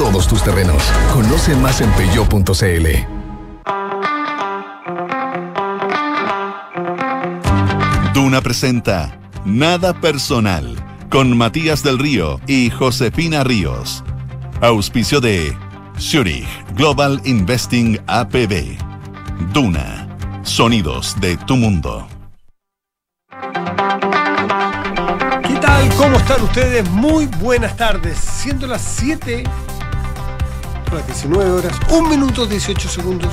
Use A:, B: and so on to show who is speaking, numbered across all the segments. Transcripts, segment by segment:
A: todos tus terrenos. Conoce más en peyo.cl.
B: Duna presenta Nada Personal con Matías del Río y Josefina Ríos. Auspicio de Zurich Global Investing APB. Duna. Sonidos de tu mundo.
C: ¿Qué tal? ¿Cómo están ustedes? Muy buenas tardes. Siendo las 7, las 19 horas, 1 minuto 18 segundos.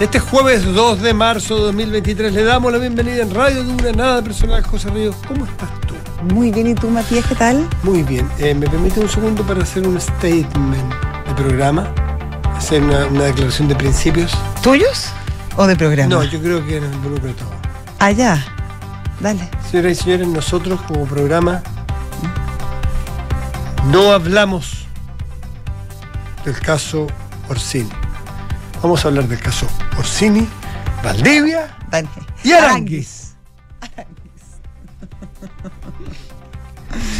C: Este jueves 2 de marzo de 2023 le damos la bienvenida en Radio Dura, nada personal, José Ríos. ¿Cómo estás tú?
D: Muy bien, ¿y tú, Matías, qué tal?
C: Muy bien. Eh, ¿Me permite un segundo para hacer un statement de programa? Hacer una, una declaración de principios.
D: ¿Tuyos o de programa?
C: No, yo creo que nos involucra todo.
D: Allá. Dale.
C: Señoras y señores, nosotros como programa no hablamos del caso Orsini. Vamos a hablar del caso Orsini, Valdivia y Aranguis.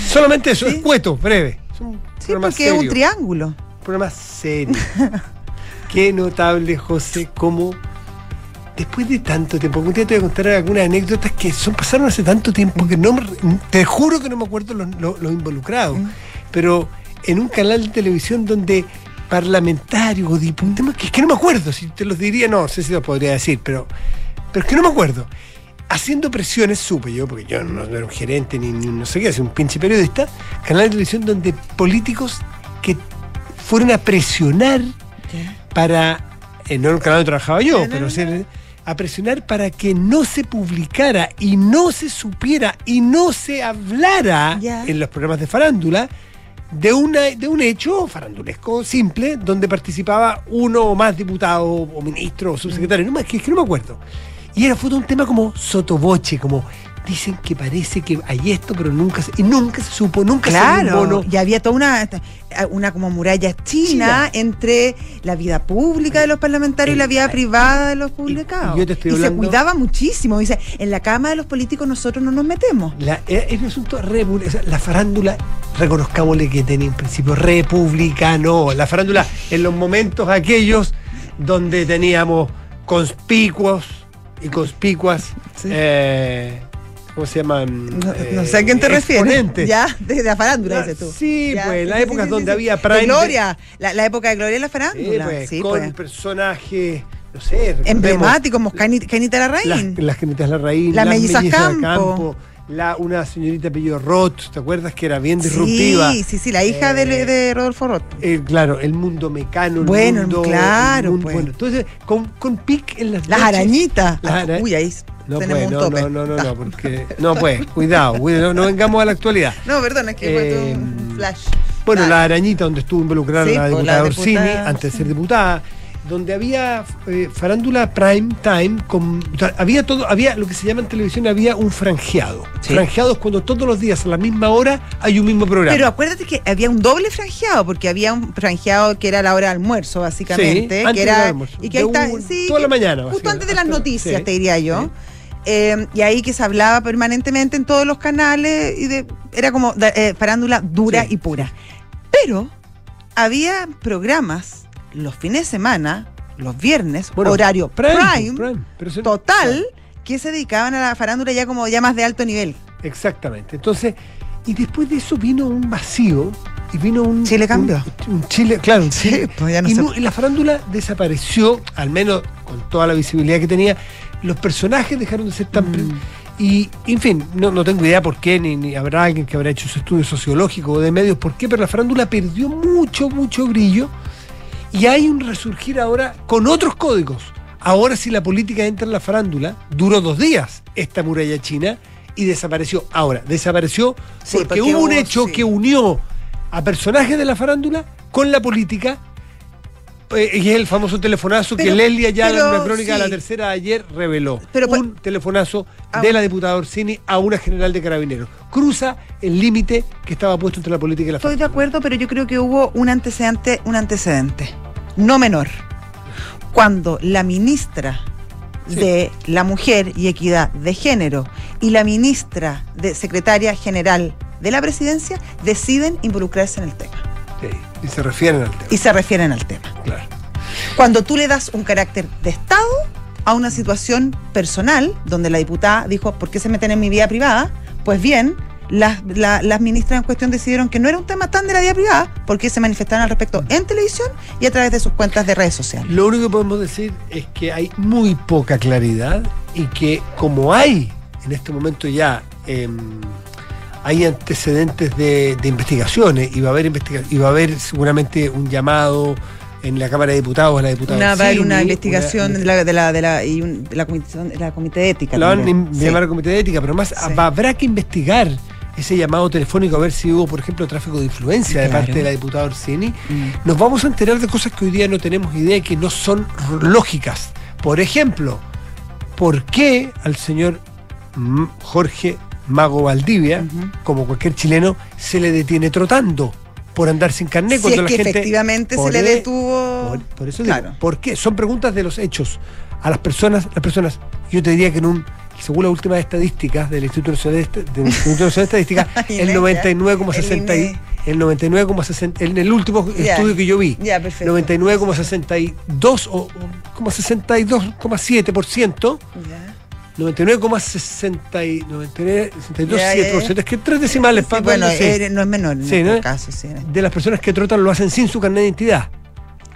C: Solamente eso,
D: Sí.
C: es cueto, breve. Es un
D: Sí, porque es un triángulo.
C: un programa serio. Qué notable, José, cómo después de tanto tiempo, un día te voy a contar algunas anécdotas que son pasaron hace tanto tiempo que no me- te juro que no me acuerdo los, los- los involucrados,
D: Mm.
C: pero en un canal de televisión donde parlamentarios o diputados, que es que no me acuerdo, si te los diría, no, sé si los podría decir, pero, pero es que no me acuerdo. Haciendo presiones, supe yo, porque yo no, no era un gerente ni, ni no sé qué, era un pinche periodista, canal de televisión donde políticos que fueron a presionar para, eh, no en el canal donde trabajaba yo,
D: No, no,
C: pero
D: no,
C: en el- a presionar para que no se publicara y no se supiera y no se hablara
D: Ya.
C: en los programas de farándula de, una, de un hecho farandulesco simple donde participaba uno o más diputados o ministros o subsecretarios, no más que, es que no me acuerdo. Y era fue un tema como sotoboche, como dicen que parece que hay esto, pero nunca se, y nunca se supo, nunca se
D: Claro,
C: un bono.
D: y había toda una, una como muralla china,
C: China.
D: entre la vida pública de los parlamentarios y la vida
C: Eh,
D: privada de los publicados.
C: yo te estoy
D: y se cuidaba muchísimo. Dice, en la cama de los políticos nosotros no nos metemos.
C: La, era, era un asunto o sea, la farándula, reconozcámosle que tenía un principio republicano. La farándula en los momentos aquellos donde teníamos conspicuos y conspicuas.
D: Sí.
C: eh, ¿Cómo se llaman?
D: No,
C: Eh,
D: no sé a quién te refieres. Ya, de la farándula,
C: Ah,
D: dices tú.
C: sí,
D: Ya,
C: pues,
D: sí,
C: las
D: sí,
C: épocas
D: sí,
C: donde había prime
D: De Gloria, la, la época de Gloria en la farándula.
C: pues, con
D: pues.
C: personajes, no sé, recordemos
D: Emblemático, como Cani- Canita
C: las,
D: Larraín.
C: las Canitas Larraín,
D: Las
C: las
D: mellizas Campo.
C: la, una señorita apellido Roth, ¿te acuerdas? Que era bien disruptiva.
D: Sí, sí, sí, la hija de,
C: Eh,
D: de Rodolfo Roth.
C: Eh, claro, el mundo mecano, el
D: Bueno,
C: mundo.
D: claro,
C: el mundo-
D: pues.
C: bueno, entonces, con, con pic en las
D: Las
C: noches-
D: arañitas.
C: Las ara-
D: Uy, ahí
C: No
D: tenemos
C: puede,
D: un
C: no,
D: tope.
C: no, no, no, no, porque. No, pues, cuidado, cuidado, no, no vengamos a la actualidad.
D: No, perdón, es que fue
C: Eh,
D: tu flash.
C: Bueno, la arañita donde estuvo involucrada
D: Sí,
C: la
D: pues,
C: diputada Orsini, antes de ser diputada, donde había eh, farándula prime time, con, o sea, había todo, había lo que se llama en televisión, había un franjeado.
D: Sí.
C: Franjeado es cuando todos los días a la misma hora hay un mismo programa.
D: Pero acuérdate que había un doble franjeado, porque había un franjeado que era la hora de almuerzo, básicamente.
C: Sí, antes
D: que era,
C: almuerzo.
D: Y que ahí está.
C: un-
D: sí,
C: toda la mañana,
D: Justo antes de las noticias, te diría yo.
C: Sí.
D: Eh, y ahí que se hablaba permanentemente en todos los canales y de, era como eh, farándula dura
C: Sí,
D: y pura. Pero había programas los fines de semana, los viernes,
C: Bueno,
D: horario
C: prime,
D: prime,
C: prime, pero se-
D: total, que se dedicaban a la farándula ya como ya más de alto nivel.
C: Exactamente. Entonces, y después de eso vino un vacío y vino un.
D: Chile
C: un-
D: cambió.
C: Un, Chile, claro, un
D: Sí,
C: Chile.
D: pues ya no
C: y,
D: se-
C: no- y la farándula desapareció, al menos con toda la visibilidad que tenía. Los personajes dejaron de ser tan.
D: Mm.
C: Y, en fin, no, no tengo idea por qué, ni, ni habrá alguien que habrá hecho su estudio sociológico o de medios, por qué, pero la farándula perdió mucho, mucho brillo. Y hay un resurgir ahora con otros códigos. Ahora si la política entra en la farándula, duró dos días esta muralla china y desapareció. Ahora, desapareció
D: Sí,
C: porque,
D: porque
C: hubo un hecho
D: sí.
C: que unió a personajes de la farándula con la política. Eh, y es el famoso telefonazo que Leslie Ayala en una crónica de la tercera de ayer reveló.
D: Pero,
C: un telefonazo
D: Ah,
C: de la diputada Orsini a una general de carabineros. Cruza el límite que estaba puesto entre la política y la
D: Estoy de acuerdo, pero yo creo que hubo un antecedente, un antecedente, no menor. Cuando la ministra
C: Sí.
D: de la Mujer y Equidad de Género y la ministra de Secretaria General de la Presidencia deciden involucrarse en el tema.
C: Sí. Y se refieren al tema.
D: y se refieren al tema.
C: Claro.
D: Cuando tú le das un carácter de Estado a una situación personal, donde la diputada dijo, ¿por qué se meten en mi vida privada? Pues bien, las, la- las ministras en cuestión decidieron que no era un tema tan de la vida privada, porque se manifestaron al respecto en televisión y a través de sus cuentas de redes sociales.
C: Lo único que podemos decir es que hay muy poca claridad y que como hay en este momento ya em, hay antecedentes de, de investigaciones y va a haber investiga y va a haber seguramente un llamado en la Cámara de Diputados a la diputada.
D: Una, va a haber una investigación
C: una-
D: de la, de la, de la, y un- de la comisión, la comité de ética.
C: la van a
D: Sí.
C: llamar comité de ética, pero más
D: Sí.
C: habrá que investigar ese llamado telefónico a ver si hubo, por ejemplo, tráfico de influencia de parte de la diputada Orsini.
D: Mm.
C: Nos vamos a enterar de cosas que hoy día no tenemos idea y que no son lógicas. Por ejemplo, ¿por qué al señor Jorge Mago Valdivia, como cualquier chileno, se le detiene trotando por andar sin carnet
D: Si
C: cuando
D: es
C: la
D: que
C: gente
D: efectivamente se le detuvo.
C: por, por eso
D: Claro.
C: digo, ¿por qué? Son preguntas de los hechos. A las personas, las personas, yo te diría que en un, según las últimas estadísticas del Instituto Nacional de, del Instituto Nacional de Estadística, el
D: Inés,
C: 99,60
D: el
C: y-
D: INE.
C: el 99,60 en el último estudio que yo vi,
D: perfecto.
C: 99,62 o o como 62,7%,
D: Ya.
C: 99,60 y 99, 62,
D: Ya, ya, ya.
C: 7%, es que tres decimales
D: Sí,
C: para
D: bueno,
C: sí.
D: eh, no es menor en
C: Sí,
D: este
C: ¿no?
D: caso, sí.
C: de las personas que trotan lo hacen sin su carnet de identidad.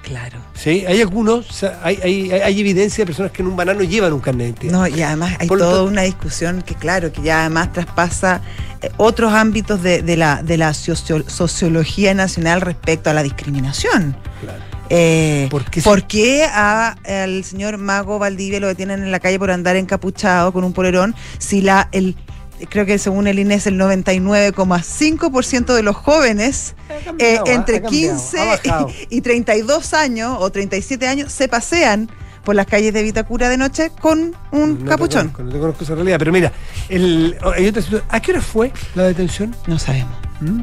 D: Claro.
C: Sí, hay algunos, hay, hay, hay- hay evidencia de personas que en un banano llevan un carnet de identidad.
D: No, y además hay
C: Por
D: toda
C: tanto-
D: una discusión que, claro, que ya además traspasa eh, otros ámbitos de, de la, de la socio- sociología nacional respecto a la discriminación.
C: Claro.
D: Eh,
C: ¿Por qué
D: ¿Por
C: se-
D: qué a el señor Mago Valdivia lo detienen en la calle por andar encapuchado con un polerón si la el creo que según el INES el 99,5% de los jóvenes eh,
C: cambiado, ¿ah?
D: entre
C: Ha cambiado,
D: 15
C: ha bajado.
D: y, y 32 años o 37 años se pasean por las calles de Vitacura de noche con un
C: No te
D: capuchón.
C: conozco, no te conozco esa realidad, pero mira, el. ¿a qué hora fue la detención?
D: No sabemos.
C: ¿Mm?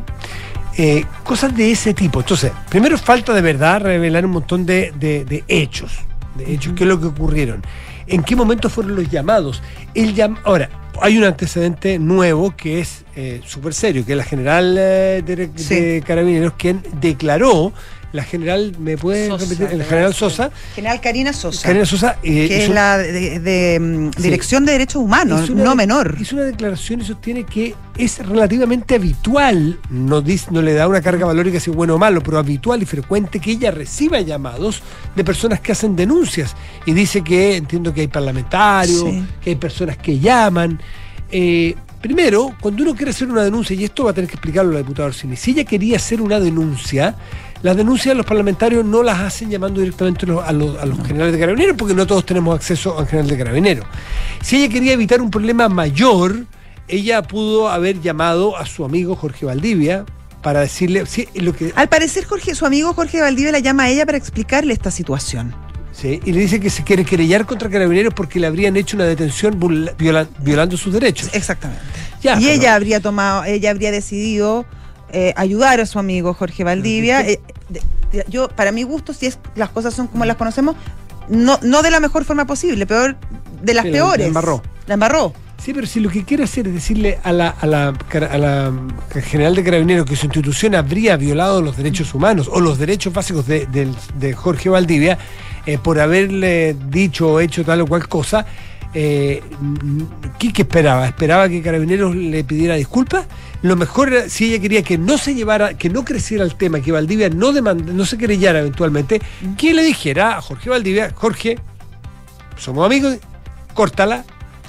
C: Eh, cosas de ese tipo. Entonces, primero falta de verdad revelar un montón de, de- de hechos. De hechos, qué es lo que ocurrieron. ¿En qué momento fueron los llamados? El llam- Ahora, hay un antecedente nuevo que es eh, súper serio, que es la general eh, de,
D: Sí.
C: de Carabineros, quien declaró, la general, ¿me puede
D: Sosa,
C: repetir? El general. Sosa,
D: General Karina Sosa,
C: Karina Sosa, eh,
D: que es la de, de, mm,
C: Sí.
D: Dirección de Derechos Humanos,
C: una
D: no
C: de-
D: menor.
C: Hizo una declaración y sostiene que es relativamente habitual, no, dice- no le da una carga valórica si es bueno o malo, pero habitual y frecuente que ella reciba llamados de personas que hacen denuncias. Y dice que entiendo que hay parlamentarios,
D: Sí.
C: que hay personas que llaman. Eh, primero, cuando uno quiere hacer una denuncia, y esto va a tener que explicarlo la diputada Orsini, si ella quería hacer una denuncia, las denuncias los parlamentarios no las hacen llamando directamente a los, a generales de carabineros, porque no todos tenemos acceso a un general de carabineros. Si ella quería evitar un problema mayor, ella pudo haber llamado a su amigo Jorge Valdivia para decirle sí, lo que
D: Al parecer, Jorge, su amigo Jorge Valdivia la llama a ella para explicarle esta situación.
C: sí, y le dice que se quiere querellar contra carabineros porque le habrían hecho una detención viola- violando sus derechos.
D: Exactamente.
C: Ya,
D: y
C: pero-
D: ella habría tomado, ella habría decidido eh, ayudar a su amigo Jorge Valdivia. Eh, de- de- yo, para mi gusto, si es, las cosas son como las conocemos, no, no de la mejor forma posible, peor de las
C: Sí, la-
D: peores.
C: la embarró.
D: La embarró.
C: Sí, pero si lo que quiere hacer es decirle a la, a la, a la general de carabineros que su institución habría violado los derechos humanos o los derechos básicos de, de Jorge Valdivia eh, por haberle dicho o hecho tal o cual cosa, eh, ¿qué, qué esperaba? ¿Esperaba que Carabineros le pidiera disculpas? Lo mejor era, si ella quería que no se llevara, que no creciera el tema, que Valdivia no demanda, no se querellara eventualmente, que le dijera a Jorge Valdivia, Jorge, somos amigos, córtala,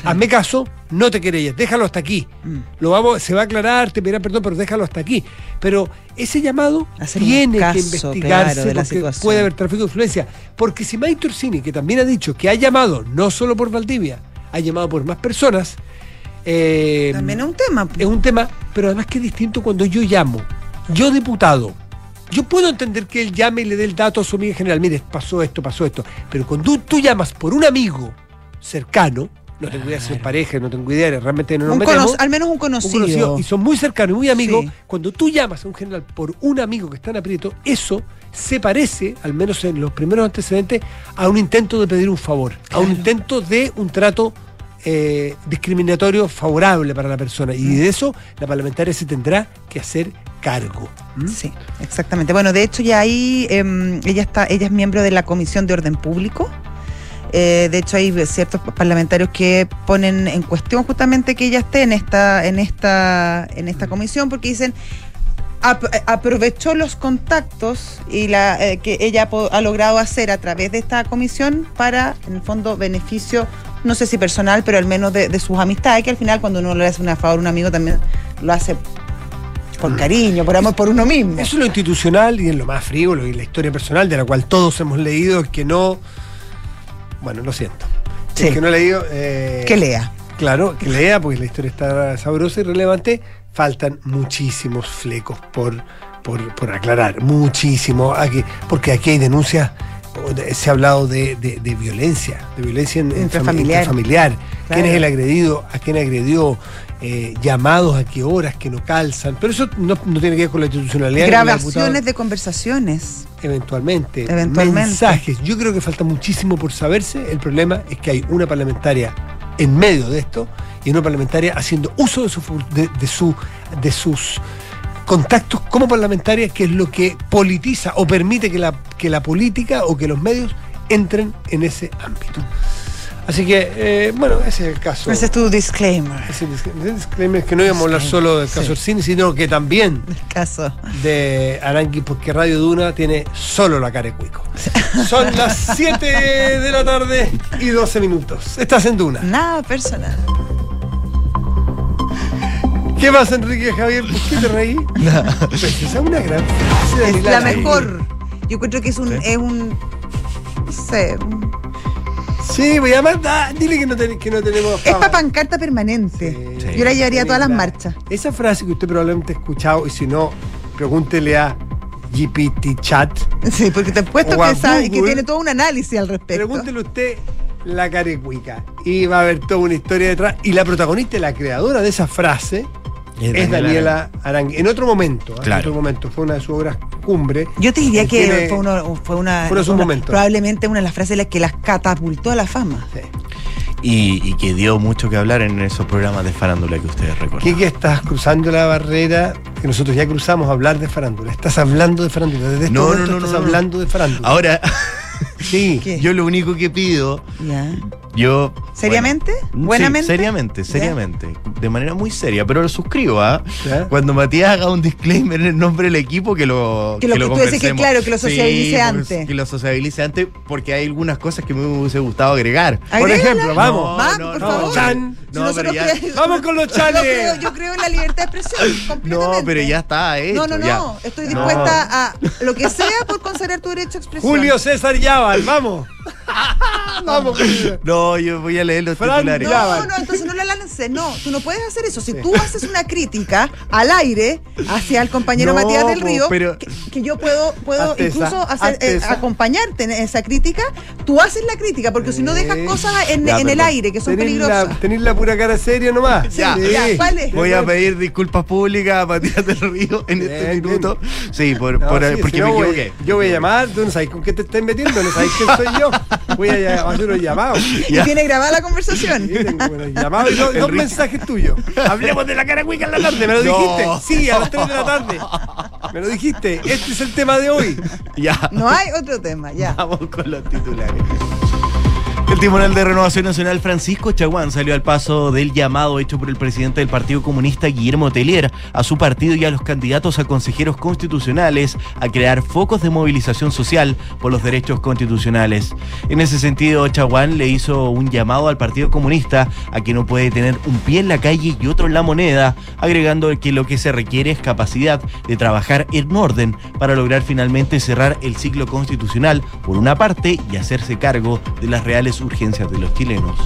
C: hazme caso, no te querellas, déjalo hasta aquí.
D: Mm.
C: Lo vamos, se va a aclarar, te pedirá perdón, pero déjalo hasta aquí. Pero ese llamado
D: Hacer
C: tiene
D: caso,
C: que investigarse
D: claro, de la
C: porque
D: situación.
C: puede haber tráfico de influencia. Porque si Maite Orsini, que también ha dicho que ha llamado no solo por Valdivia, ha llamado por más personas, eh,
D: También es un tema.
C: es un tema, pero además que es distinto cuando yo llamo. Yo diputado, yo puedo entender que él llame y le dé el dato a su amiga en general, mire, pasó esto, pasó esto, pero cuando tú llamas por un amigo cercano, no tengo idea si es pareja, no tengo idea, realmente no nos
D: Un
C: metemos,
D: al menos un
C: un
D: conocido.
C: y son muy cercanos y muy amigos,
D: Sí.
C: cuando tú llamas a un general por un amigo que está en aprieto, eso se parece, al menos en los primeros antecedentes, a un intento de pedir un favor, a un intento de un trato eh, discriminatorio favorable para la persona. Y de eso la parlamentaria se tendrá que hacer cargo. ¿Mm?
D: Sí, exactamente. Bueno, de hecho ya ahí em, ella está, ella es miembro de la Comisión de Orden Público. Eh, de hecho hay ciertos parlamentarios que ponen en cuestión justamente que ella esté en esta, en esta, en esta comisión porque dicen ap- aprovechó los contactos y la eh, que ella ha logrado hacer a través de esta comisión para, en el fondo, beneficio, no sé si personal, pero al menos de, de sus amistades, que al final cuando uno le hace una favor a un amigo también lo hace por cariño, por amor por uno mismo.
C: Eso es lo institucional y en lo más frívolo y la historia personal de la cual todos hemos leído, es que no. Bueno, lo siento.
D: Sí.
C: Es que no he leído. eh,
D: Que lea.
C: Claro, que lea, porque la historia está sabrosa y relevante. Faltan muchísimos flecos por, por, por aclarar, muchísimo. Aquí, porque aquí hay denuncias, se ha hablado de, de- de violencia, de violencia en, en fami-
D: Intrafamiliar.
C: intrafamiliar. ¿Quién es el agredido? ¿A quién agredió? Eh, llamados a qué horas que no calzan. Pero eso no, no tiene que ver con la institucionalidad.
D: Grabaciones de conversaciones.
C: Eventualmente.
D: Eventualmente.
C: Mensajes. Yo creo que falta muchísimo por saberse. El problema es que hay una parlamentaria en medio de esto y una parlamentaria haciendo uso de, su, de, de su, de sus contactos como parlamentaria, que es lo que politiza o permite que la, que la política o que los medios entren en ese ámbito. Así que, eh, bueno, ese es el caso.
D: Ese es tu disclaimer.
C: Ese dis- ese disclaimer que no íbamos a hablar solo del caso
D: Sí.
C: Orsini, sino que también
D: El caso.
C: de Arangui porque Radio Duna tiene solo la cara de cuico. Son las 7 de la tarde y 12 minutos. Estás en Duna.
D: Nada personal.
C: ¿Qué pasa, Enrique Javier? ¿Por qué te reí? Pues esa es una gran
D: Es la mejor. Yo encuentro que es un, es un. No sé.
C: Sí, voy a ah, dile que no, ten- que no tenemos.
D: Es
C: fama.
D: para pancarta permanente.
C: Sí.
D: Yo la llevaría a todas las
C: La-
D: marchas.
C: Esa frase que usted probablemente ha escuchado, y si no, pregúntele a GPT Chat.
D: Sí, porque te he puesto
C: O a
D: que, sabe, que tiene todo un análisis al respecto.
C: Pregúntele usted la carecuica. Y va a haber toda una historia detrás. Y la protagonista y la creadora de esa frase es Daniela Arangui. En otro momento, en
E: Claro.
C: otro momento, fue una de sus obras cumbre.
D: Yo te diría que
C: tiene-
D: fue, uno- fue una,
C: Fue
D: una-
C: momentos.
D: probablemente una de las frases las que las catapultó a la fama.
C: Sí.
E: Y, y que dio mucho que hablar en esos programas de farándula que ustedes recuerdan.
C: Kiki, estás cruzando la barrera que nosotros ya cruzamos a hablar de farándula. Estás hablando de farándula. Desde este
E: No, no,
C: momento
E: no,
C: estás
E: no, no.
C: hablando de farándula.
E: Ahora,
C: sí.
D: ¿Qué?
E: yo lo único que pido,
D: Ya.
E: yo...
D: ¿Seriamente?
E: bueno,
D: ¿Buenamente?
E: Sí, seriamente,
D: Ya.
E: seriamente. De manera muy seria, pero lo suscribo, ¿ah? Cuando Matías haga un disclaimer en el nombre del equipo, que lo
D: Que lo que tú decís que, claro, que lo sociabilice
E: Sí,
D: antes.
E: Que lo sociabilice antes, porque hay algunas cosas que me hubiese gustado agregar.
C: Por ejemplo, vamos.
E: No,
D: Vamos,
E: no,
D: por
E: no,
D: favor.
C: Chan.
E: No, pero ya-
C: Vamos con los chales.
D: creo, yo creo en la libertad de expresión.
E: No, pero ya está hecho.
D: No, no, no. Estoy
E: No.
D: dispuesta a lo que sea por considerar tu derecho a expresión.
C: Julio César Yaval, vamos. vamos, Julio.
E: No, yo voy a leer los
C: Fran,
E: titulares.
D: No, no, entonces no la lances, no, tú no puedes hacer eso. Si tú haces una crítica al aire hacia el compañero
E: No,
D: Matías del Río,
E: pero-
D: que, que yo puedo, puedo
C: esa,
D: incluso hacer, eh, acompañarte en esa crítica, tú haces la crítica, porque si no dejas
C: Sí.
D: cosas en,
E: Ya,
D: en el aire que son
C: Tenés
D: peligrosas.
C: la, tenés la pura cara seria nomás.
E: Ya.
D: Ya, ¿cuál es?
E: Voy a pedir disculpas públicas a Matías del Río en este
C: Bien,
E: minuto. Sí, por,
C: No,
E: por-
C: sí,
E: porque
C: si no
E: me
C: voy-
E: equivoqué.
C: yo voy a llamar, tú no sabes con qué te estás metiendo, no sabes quién soy yo. Voy a, hacer un llamado.
D: Y
E: Ya.
D: tiene grabada la conversación.
C: Sí, tengo un llamado y dos, dos mensajes tuyos. Hablemos de la cara cuica en la tarde, me lo
E: No.
C: dijiste. Sí, a las 3 de la tarde. Me lo dijiste. Este es el tema de hoy.
E: Ya.
D: No hay otro tema, ya.
E: Vamos con los titulares. El Tribunal de Renovación Nacional Francisco Chaguán salió al paso del llamado hecho por el presidente del Partido Comunista Guillermo Telier a su partido y a los candidatos a consejeros constitucionales a crear focos de movilización social por los derechos constitucionales. En ese sentido, Chaguán le hizo un llamado al Partido Comunista a que no puede tener un pie en la calle y otro en la moneda, agregando que lo que se requiere es capacidad de trabajar en orden para lograr finalmente cerrar el ciclo constitucional por una parte y hacerse cargo de las reales urgencias de los chilenos.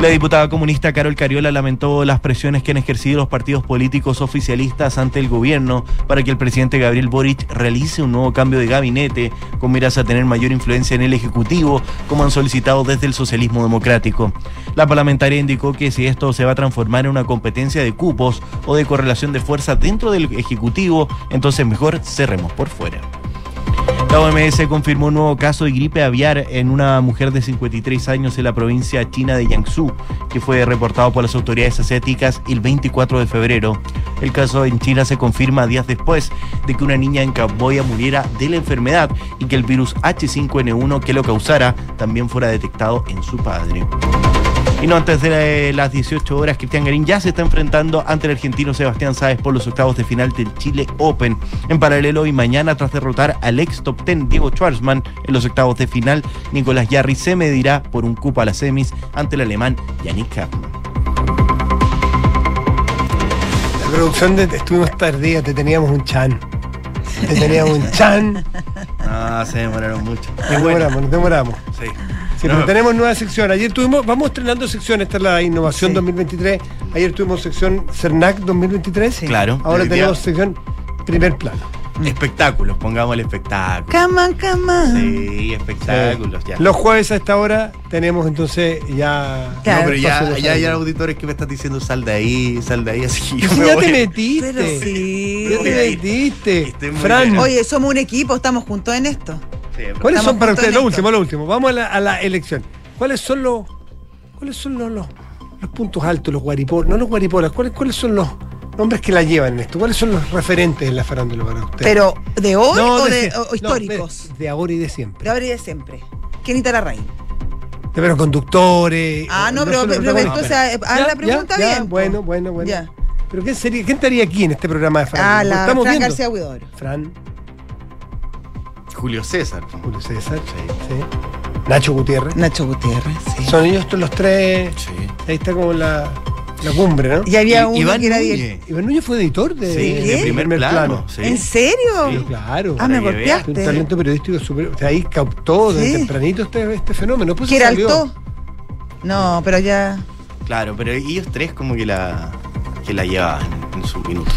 E: La diputada comunista Carol Cariola lamentó las presiones que han ejercido los partidos políticos oficialistas ante el gobierno para que el presidente Gabriel Boric realice un nuevo cambio de gabinete con miras a tener mayor influencia en el Ejecutivo, como han solicitado desde el socialismo democrático. La parlamentaria indicó que si esto se va a transformar en una competencia de cupos o de correlación de fuerza dentro del Ejecutivo, entonces mejor cerremos por fuera. La OMS confirmó un nuevo caso de gripe aviar en una mujer de 53 años en la provincia china de Jiangsu, que fue reportado por las autoridades asiáticas el 24 de febrero. El caso en China se confirma días después de que una niña en Camboya muriera de la enfermedad y que el virus H5N1 que lo causara también fuera detectado en su padre. Y no antes de las 18 horas, Cristian Garín ya se está enfrentando ante el argentino Sebastián Sáez por los octavos de final del Chile Open. En paralelo, y mañana, tras derrotar al ex top 10 Diego Schwartzman en los octavos de final, Nicolás Yarri se medirá por un cupo a las semis ante el alemán Yannick Kappmann.
C: La producción de estuvimos tardía, te teníamos un chan. Te teníamos un chan.
E: Ah, se demoraron mucho.
C: Demoramos, nos demoramos.
E: Sí.
C: Sí,
E: No,
C: pero tenemos nueva sección. Ayer tuvimos, vamos estrenando sección, esta es la innovación
D: Sí.
C: 2023. Ayer tuvimos sección CERNAC 2023.
E: Claro.
C: Ahora tenemos
E: día-
C: sección primer plano.
E: Espectáculos, pongamos el espectáculo.
D: Come on, come on.
E: Sí, espectáculos, ya.
C: Los jueves a esta hora tenemos entonces ya.
D: Claro.
E: No, pero ya, hay auditores que me están diciendo sal de ahí, sal de ahí, así que yo
C: Sí,
E: me
C: ya
E: voy.
C: te metiste.
D: Pero sí.
C: Ya te metiste. Fran,
E: bien.
D: Oye, somos un equipo, estamos juntos en esto.
E: Sí,
C: ¿cuáles son para
D: en
C: Lo último, lo último. Vamos a la, a la elección. ¿Cuáles son los. ¿Cuáles son los, los, los puntos altos, los guaripolas? No los guaripolas, ¿cuáles, ¿cuáles son los nombres que la llevan en esto? ¿Cuáles son los referentes en la farándula para ustedes?
D: Pero, ¿de hoy
C: No,
D: o,
C: de no,
D: históricos?
C: de, de ahora y de siempre.
D: de ahora y de siempre. Kenita Larraín.
C: De pero conductores.
D: Ah, no, pero, entonces haz la pregunta
C: ya,
D: bien.
C: bueno, bueno, bueno.
D: Ya.
C: Pero ¿quién, sería, ¿quién estaría aquí en este programa de farándula?
D: Ah, la Fran
C: viendo.
D: García Huidobro.
C: Fran,
E: Julio César.
C: Julio César, sí. Nacho Gutiérrez.
D: Nacho Gutiérrez, sí.
C: Son ellos los tres.
E: Sí.
C: Ahí está como la, la cumbre, ¿no?
D: Y había uno
E: Iván
D: que era
E: Núñez.
C: Iván Núñez fue editor de,
E: Sí,
C: de
E: primer plano. sí.
D: ¿En serio?
C: Sí, claro.
D: Ah, me
E: veas.
C: Un
D: golpeaste.
C: talento periodístico súper. O sea, ahí captó desde
D: Sí.
C: tempranito este, este fenómeno. Pues
D: ¿Que era alto? No, pero ya.
E: Claro, pero ellos tres como que la, que la llevaban en su minuto.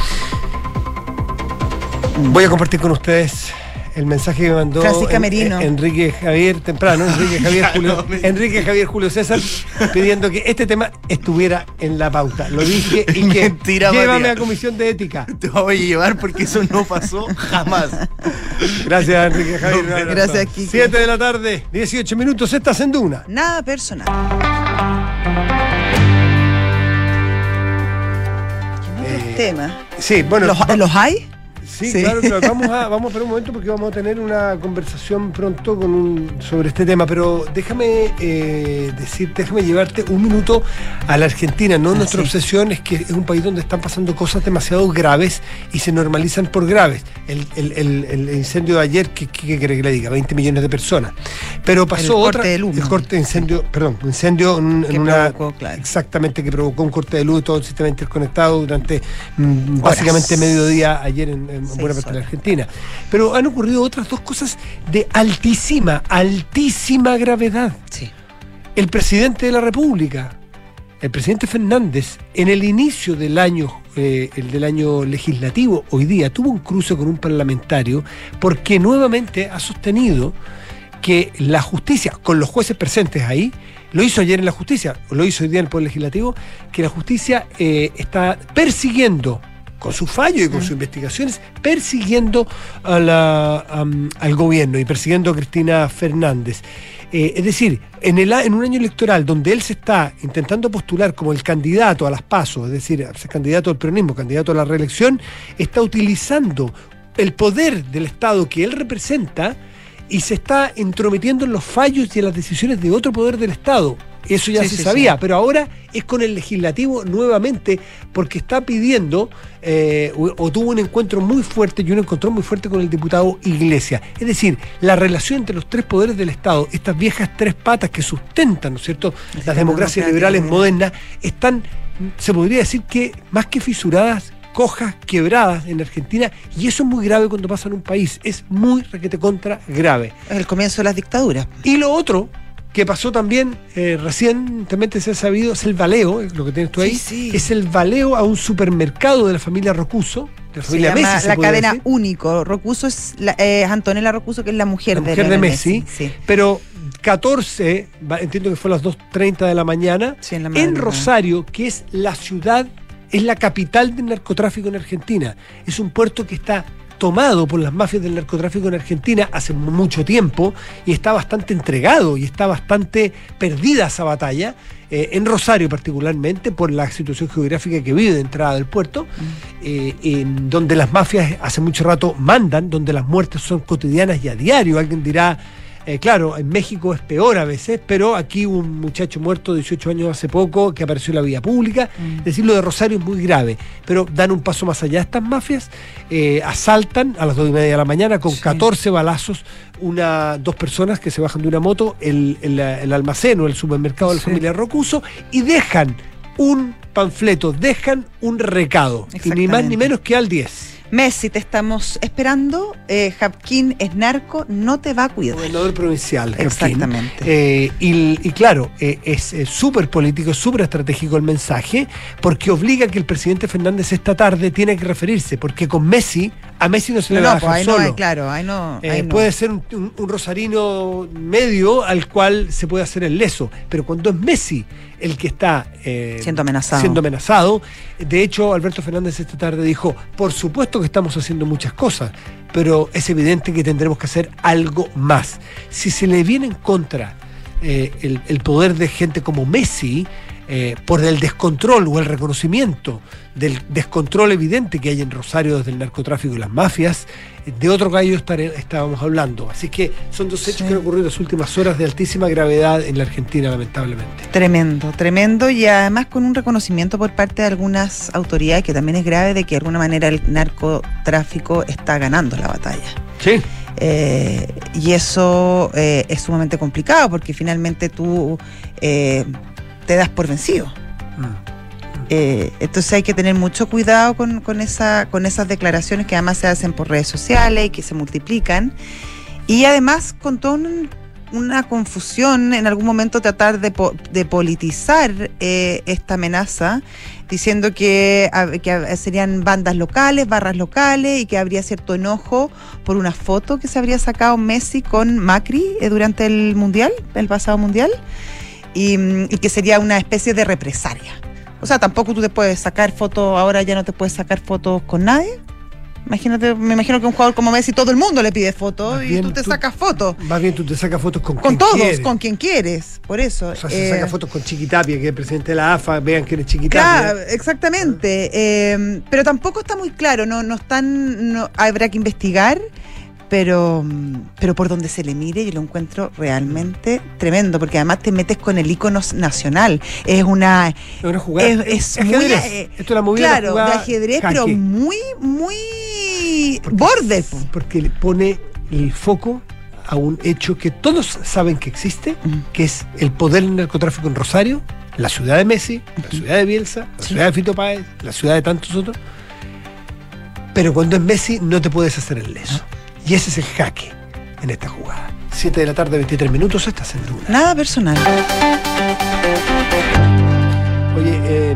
C: Voy a compartir con ustedes el mensaje que me mandó En-. En- Enrique Javier temprano, Enrique Javier Julio,
E: no, me-
C: Enrique Javier Julio César, pidiendo que este tema estuviera en la pauta. Lo dije y que
E: Mentira,
C: llévame
E: Matías.
C: a comisión de ética.
E: Te voy a llevar porque eso no pasó jamás.
C: Gracias, Enrique Javier.
D: Gracias, Kike.
C: 7 de la tarde, 18 minutos, estás en Duna.
D: Nada personal. ¿Qué otros
C: Eh,
D: temas?
C: Sí, bueno.
D: ¿Los, ¿Los hay?
C: Sí,
D: Sí.
C: claro, claro. Vamos a, vamos a esperar un momento porque vamos a tener una conversación pronto con un- sobre este tema, pero déjame eh, decirte, déjame llevarte un minuto a la Argentina. ¿no?
D: Ah,
C: Nuestra
D: sí.
C: obsesión es que es un país donde están pasando cosas demasiado graves y se normalizan por graves. El, el- el- el incendio de ayer, ¿qué, quiere que le diga? 20 millones de personas. Pero pasó
D: El
C: otra.
D: corte de luz,
C: El corte de incendio, perdón, incendio en, en
D: Que
C: una.
D: provocó, claro.
C: Exactamente, que provocó un corte de luz, todo el sistema interconectado durante mm, básicamente mediodía ayer en, en buena parte de la. Argentina. Pero han ocurrido otras dos cosas de altísima, altísima gravedad.
D: Sí.
C: El presidente de la República, el presidente Fernández, en el inicio del año, eh, el del año legislativo, hoy día tuvo un cruce con un parlamentario porque nuevamente ha sostenido que la justicia, con los jueces presentes ahí, lo hizo ayer en la justicia, lo hizo hoy día en el Poder Legislativo, que la justicia eh, está persiguiendo, con su fallo y con sus investigaciones, persiguiendo a la, am, al gobierno y persiguiendo a Cristina Fernández. Eh, es decir, en, el, en un año electoral donde él se está intentando postular como el candidato a las pasos, es decir, ser candidato al peronismo, candidato a la reelección, está utilizando el poder del Estado que él representa y se está entrometiendo en los fallos y en las decisiones de otro poder del Estado. Eso ya
D: Sí,
C: se
D: sí,
C: sabía,
D: sí.
C: pero ahora es con el legislativo nuevamente porque está pidiendo eh, o, o tuvo un encuentro muy fuerte y un encontrón muy fuerte con el diputado Iglesias. Es decir, la relación entre los tres poderes del Estado, estas viejas tres patas que sustentan, ¿no es cierto?, las democracias liberales modernas, están, se podría decir que más que fisuradas, cojas, quebradas en Argentina, y eso es muy grave cuando pasa en un país, es muy requete contra grave.
D: Es el comienzo de las dictaduras.
C: Y lo otro que pasó también eh, recientemente se ha sabido es el baleo, es lo que tienes tú ahí,
D: Sí, sí.
C: es el baleo a un supermercado de la familia Rocuso, de la
D: Se
C: familia
D: llama
C: Messi. se
D: la cadena
C: decir,
D: único. Rocuso es, la, eh, Antonella Rocuso, que es la mujer,
C: la
D: de,
C: mujer de Messi,
D: Sí.
C: pero 14, va- entiendo que fue a las 2.30 de la mañana,
D: en la
C: en
D: madrugada.
C: Rosario, que es la ciudad, es la capital del narcotráfico en Argentina. Es un puerto que está tomado por las mafias del narcotráfico en Argentina hace mucho tiempo y está bastante entregado y está bastante perdida esa batalla, eh, en Rosario particularmente, por la situación geográfica que vive de entrada del puerto, eh, en donde las mafias hace mucho rato mandan, donde las muertes son cotidianas y a diario. Alguien dirá, eh, claro, en México es peor a veces, pero aquí hubo un muchacho muerto de 18 años hace poco que apareció en la vía pública. Es decir, lo de Rosario es muy grave, pero dan un paso más allá estas mafias, eh, asaltan a las 2 y media de la mañana con
D: Sí.
C: 14 balazos una, dos personas que se bajan de una moto, el, el- el almacén o el supermercado de la
D: Sí.
C: familia Rocuso y dejan un panfleto, dejan un recado, y ni más ni menos que al 10.
D: Messi, te estamos esperando. Eh, es narco, no te va a cuidar.
C: Gobernador provincial.
D: Exactamente.
C: Eh, y, y claro, eh, es eh, súper político, súper estratégico el mensaje, porque obliga a que el presidente Fernández esta tarde tiene que referirse, porque con Messi, a Messi no se le
D: No,
C: va a
D: pues
C: dejar
D: ahí
C: solo.
D: claro, ahí no.
C: Eh,
D: ahí no.
C: Puede ser un, un- un rosarino medio al cual se puede hacer el leso, pero cuando es Messi el que está eh,
D: Siendo amenazado.
C: siendo amenazado, de hecho Alberto Fernández esta tarde dijo, por supuesto que estamos haciendo muchas cosas, pero es evidente que tendremos que hacer algo más. Si se le viene en contra eh, el, el poder de gente como Messi, eh, por el descontrol o el reconocimiento del descontrol evidente que hay en Rosario desde el narcotráfico y las mafias, eh, de otro gallo estábamos hablando. Así que son dos hechos
D: Sí.
C: que han ocurrido en las últimas horas de altísima gravedad en la Argentina, lamentablemente.
D: Tremendo, tremendo y además con un reconocimiento por parte de algunas autoridades que también es grave de que de alguna manera el narcotráfico está ganando la batalla.
C: Sí.
D: Eh, y eso eh, es sumamente complicado porque finalmente tú eh, te das por vencido. Eh, entonces hay que tener mucho cuidado con, con esa, con esas declaraciones que además se hacen por redes sociales y que se multiplican. Y además con toda un- una confusión, en algún momento tratar de, de politizar eh, esta amenaza, diciendo que, a- que a- serían bandas locales, barras locales y que habría cierto enojo por una foto que se habría sacado Messi con Macri eh, durante el Mundial, el pasado Mundial, y, y que sería una especie de represalia. O sea, tampoco tú te puedes sacar fotos, ahora ya no te puedes sacar fotos con nadie. Imagínate, me imagino que un jugador como Messi todo el mundo le pide fotos y tú te
C: tú-
D: sacas fotos.
C: Más bien tú te sacas fotos con
D: Con
C: quien
D: todos,
C: quieres.
D: con quien quieres, por eso.
C: O sea, se
D: Eh,
C: saca fotos con Chiquitapia, que es el presidente de la AFA, vean quién es Chiquitapia.
D: Claro, exactamente. Eh, pero tampoco está muy claro, no, no están, no, habrá que investigar, pero, pero por donde se le mire yo lo encuentro realmente tremendo, porque además te metes con el ícono nacional. Es una
C: Es una jugada.
D: es, es muy
C: ajedrez.
D: eh,
C: Esto es la movida de la
D: claro, de ajedrez,
C: jaque.
D: pero muy, muy
C: Porque-. Porque le pone el foco a un hecho que todos saben que existe, que es el poder del narcotráfico en Rosario, la ciudad de Messi, la ciudad de Bielsa, la
D: Sí.
C: ciudad de Fito Páez, la ciudad de tantos otros. Pero cuando es Messi no te puedes hacer el leso. Y ese es el jaque en esta jugada. 7 de la tarde, 23 minutos, estás en Duna.
D: Nada personal.
C: Oye, eh,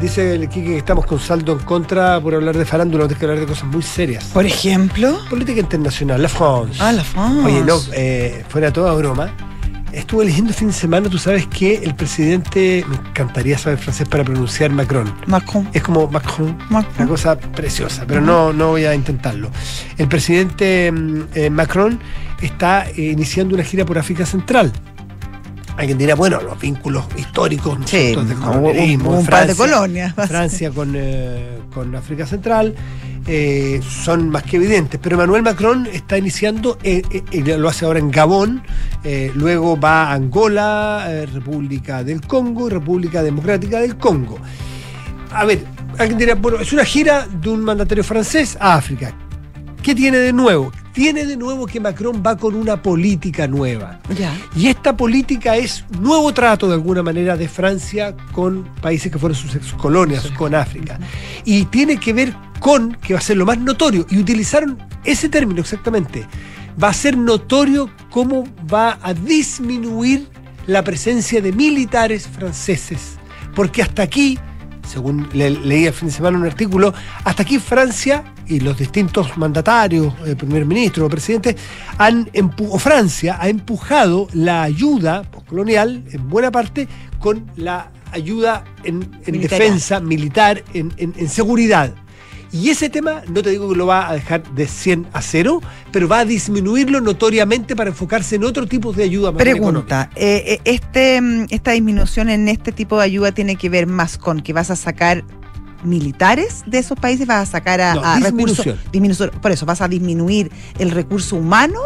C: dice el Quique que estamos con saldo en contra por hablar de farándula, tenemos que hablar de cosas muy serias.
D: Por ejemplo,
C: Política internacional, la France.
D: ah, la France.
C: Oye, no, eh, fuera toda broma. Estuve leyendo el fin de semana, tú sabes que el presidente, me encantaría saber francés para pronunciar Macron.
D: Macron.
C: Es como Macron, una
D: Macron.
C: cosa preciosa, pero no, no voy a intentarlo. El presidente mm, eh, Macron está eh, iniciando una gira por África Central. Alguien dirá, bueno, los vínculos históricos ¿no es
D: Sí, hubo
C: colonialismo,
D: un,
C: en
D: par de
C: Francia,
D: colonias.
C: Francia con, eh, con África Central eh, son más que evidentes. Pero Emmanuel Macron está iniciando, eh, lo hace ahora en Gabón, luego va a Angola, República del Congo, República Democrática del Congo. A ver, alguien dirá, bueno, es una gira de un mandatario francés a África. ¿Qué tiene de nuevo? Tiene de nuevo que Macron va con una política nueva. Y esta política es nuevo trato de alguna manera de Francia con países que fueron sus ex colonias, con África. Y tiene que ver con, que va a ser lo más notorio, y utilizaron ese término exactamente, va a ser notorio cómo va a disminuir la presencia de militares franceses. Porque hasta aquí, según le- leí el fin de semana un artículo, hasta aquí Francia y los distintos mandatarios, eh, primer ministro o presidentes, han o Francia ha empujado la ayuda postcolonial en buena parte con la ayuda en, defensa militar, en, en- en seguridad. Y ese tema, no te digo que lo va a dejar de 100 a 0, pero va a disminuirlo notoriamente para enfocarse en otro tipo de ayuda más
D: Pregunta, eh, eh, este, mm, esta disminución en este tipo de ayuda tiene que ver más con que vas a sacar militares de esos países, vas a sacar a,
C: No,
D: a
C: disminución.
D: recursos, disminución, por eso, vas a disminuir el recurso humano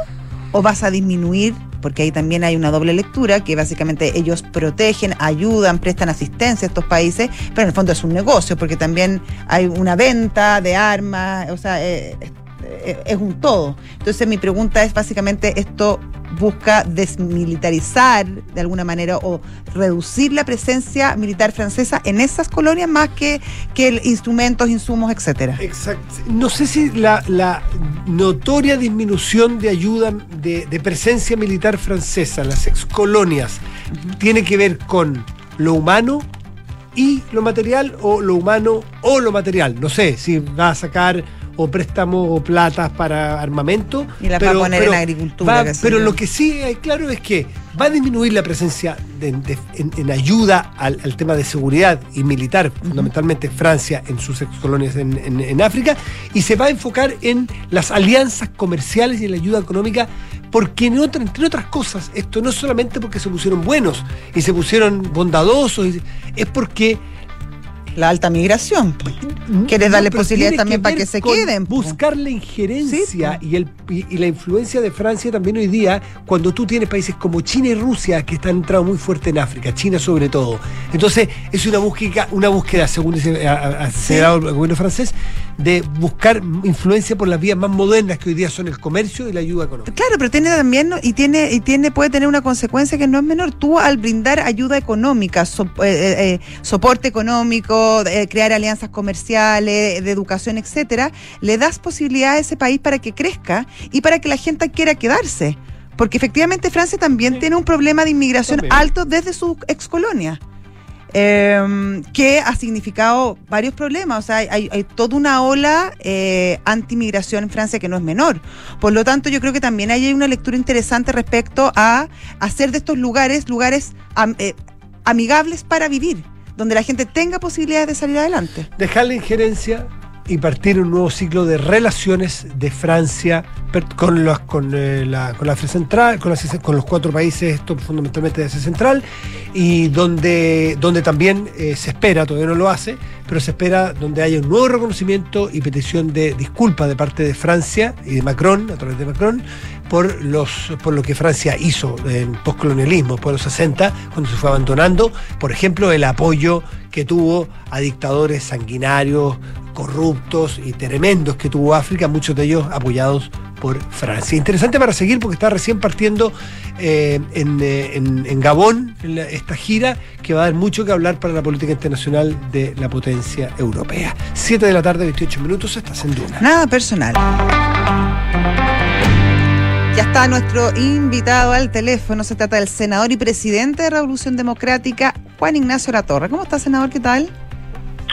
D: o vas a disminuir, porque ahí también hay una doble lectura, que básicamente ellos protegen, ayudan, prestan asistencia a estos países, pero en el fondo es un negocio, porque también hay una venta de armas, o sea, eh, eh, es un todo. Entonces mi pregunta es básicamente esto busca desmilitarizar de alguna manera o reducir la presencia militar francesa en esas colonias más que, que instrumentos, insumos, etcétera.
C: Exacto. No sé si la, la notoria disminución de ayuda de, de presencia militar francesa en las excolonias tiene que ver con lo humano y lo material o lo humano o lo material. No sé si va a sacar o préstamos o platas para armamento.
D: Y las va a poner en agricultura,
C: va- pero lo que sí hay claro es que va a disminuir la presencia de- de- en, en ayuda al, al tema de seguridad y militar, fundamentalmente Francia en sus excolonias en, en- en África, y se va a enfocar en las alianzas comerciales y en la ayuda económica, porque en otra- entre otras cosas, esto no es solamente porque se pusieron buenos y se pusieron bondadosos, es porque
D: La alta migración. pues. Quieres darle
C: pero
D: posibilidad
C: tiene
D: también para que se queden, po.
C: Buscar la injerencia y, el, y, y la influencia de Francia también hoy día, cuando tú tienes países como China y Rusia que están entrando muy fuerte en África, China sobre todo. Entonces, es una búsqueda, una búsqueda según dice, señalado el gobierno francés, de buscar influencia por las vías más modernas que hoy día son el comercio y la ayuda económica.
D: Claro, pero tiene también y tiene y tiene puede tener una consecuencia que no es menor. Tú al brindar ayuda económica, so- eh, eh, eh, soporte económico, eh, crear alianzas comerciales, de educación, etcétera, le das posibilidad a ese país para que crezca y para que la gente quiera quedarse. Porque efectivamente Francia también tiene un problema de inmigración
C: También.
D: alto desde sus excolonia. Eh, que ha significado varios problemas. O sea, hay, toda una ola eh, anti-migración en Francia que no es menor. Por lo tanto, yo creo que también hay una lectura interesante respecto a hacer de estos lugares lugares eh, amigables para vivir, donde la gente tenga posibilidades de salir adelante.
C: dejar la injerencia y partir un nuevo ciclo de relaciones de Francia con los con, eh, la con la Asia central con, las- con los cuatro países esto fundamentalmente de Asia central y donde donde también eh, se espera todavía no lo hace pero se espera donde haya un nuevo reconocimiento y petición de disculpas de parte de Francia y de Macron a través de Macron por los por lo que Francia hizo en postcolonialismo por los 60 cuando se fue abandonando. Por ejemplo el apoyo que tuvo a dictadores sanguinarios corruptos y tremendos que tuvo África muchos de ellos apoyados por Francia interesante para seguir porque está recién partiendo eh, en, eh, en- Gabón esta gira que va a dar mucho que hablar para la política internacional de la potencia europea 7 de la tarde 28 minutos estás en Duna
D: Nada personal. Ya está nuestro invitado al teléfono. Se trata del senador y presidente de Revolución Democrática, Juan Ignacio Latorre. ¿Cómo está, senador? ¿Qué tal?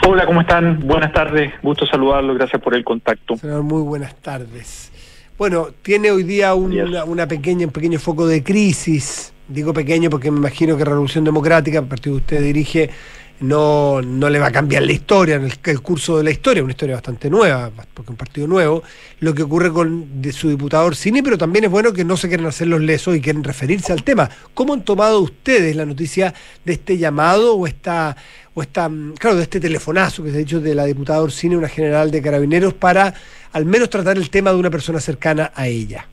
F: Hola, ¿cómo están? Buenas tardes, gusto saludarlo, gracias por el contacto.
C: Senador, muy buenas tardes. Bueno, tiene hoy día un- una pequeña, un pequeño foco de crisis. Digo pequeño porque me imagino que Revolución Democrática, el partido que usted dirige, no, no le va a cambiar la historia, el, el curso de la historia, una historia bastante nueva, porque es un partido nuevo. Lo que ocurre con de su diputado Orsini, pero también es bueno que no se quieren hacer los lesos y quieren referirse al tema. ¿Cómo han tomado ustedes la noticia de este llamado o esta, o esta, claro, de este telefonazo que se ha dicho de la diputada Orsini, una general de carabineros, para al menos tratar el tema de una persona cercana a ella?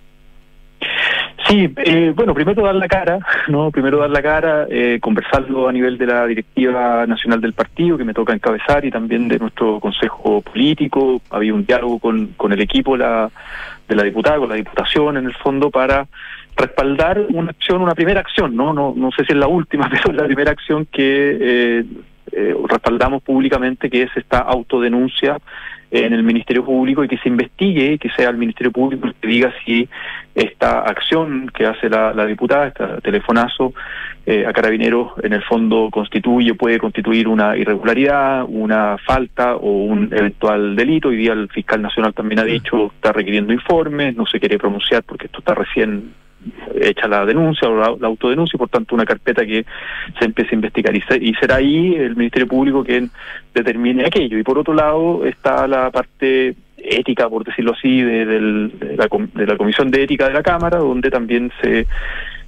F: Sí, eh, bueno, primero dar la cara, ¿no? Primero dar la cara, eh, conversarlo a nivel de la directiva nacional del partido que me toca encabezar y también de nuestro consejo político. Había un diálogo con, con el equipo la, de la diputada, con la diputación en el fondo para respaldar una acción, una primera acción, ¿no? No, no sé si es la última, pero es la primera acción que eh, eh, respaldamos públicamente, que es esta autodenuncia en el Ministerio Público y que se investigue que sea el Ministerio Público el que diga si esta acción que hace la, la diputada, este telefonazo eh, a carabineros, en el fondo constituye, puede constituir una irregularidad, una falta o un eventual delito. Hoy día el fiscal nacional también ha dicho, está requiriendo informes, no se quiere pronunciar porque esto está recién hecha la denuncia o la, la autodenuncia por tanto una carpeta que se empiece a investigar y, se- y será ahí el Ministerio Público quien determine aquello. Y por otro lado está la parte ética, por decirlo así, de, del- de la, de la Comisión de Ética de la Cámara, donde también se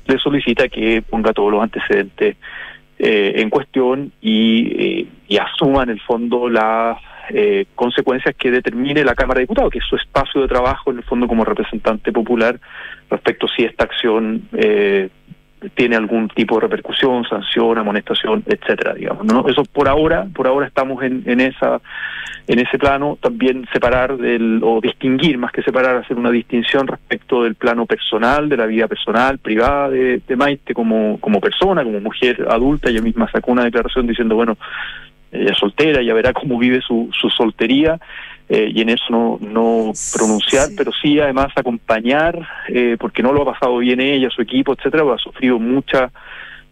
F: le solicita que ponga todos los antecedentes eh, en cuestión y, eh, y asuma en el fondo las eh, consecuencias que determine la Cámara de Diputados, que es su espacio de trabajo en el fondo como representante popular respecto si esta acción eh, tiene algún tipo de repercusión, sanción, amonestación, etcétera, digamos. ¿no? Eso por ahora, por ahora estamos en, en esa en ese plano también separar del, o distinguir más que separar, hacer una distinción respecto del plano personal, de la vida personal, privada de, de Maite como, como persona, como mujer adulta. Ella misma sacó una declaración diciendo, bueno, ella es soltera, ya verá cómo vive su, su soltería. eh, y en eso no, no pronunciar,
D: Sí.
F: pero sí además acompañar, eh, porque no lo ha pasado bien ella, su equipo, etcétera, porque ha sufrido mucha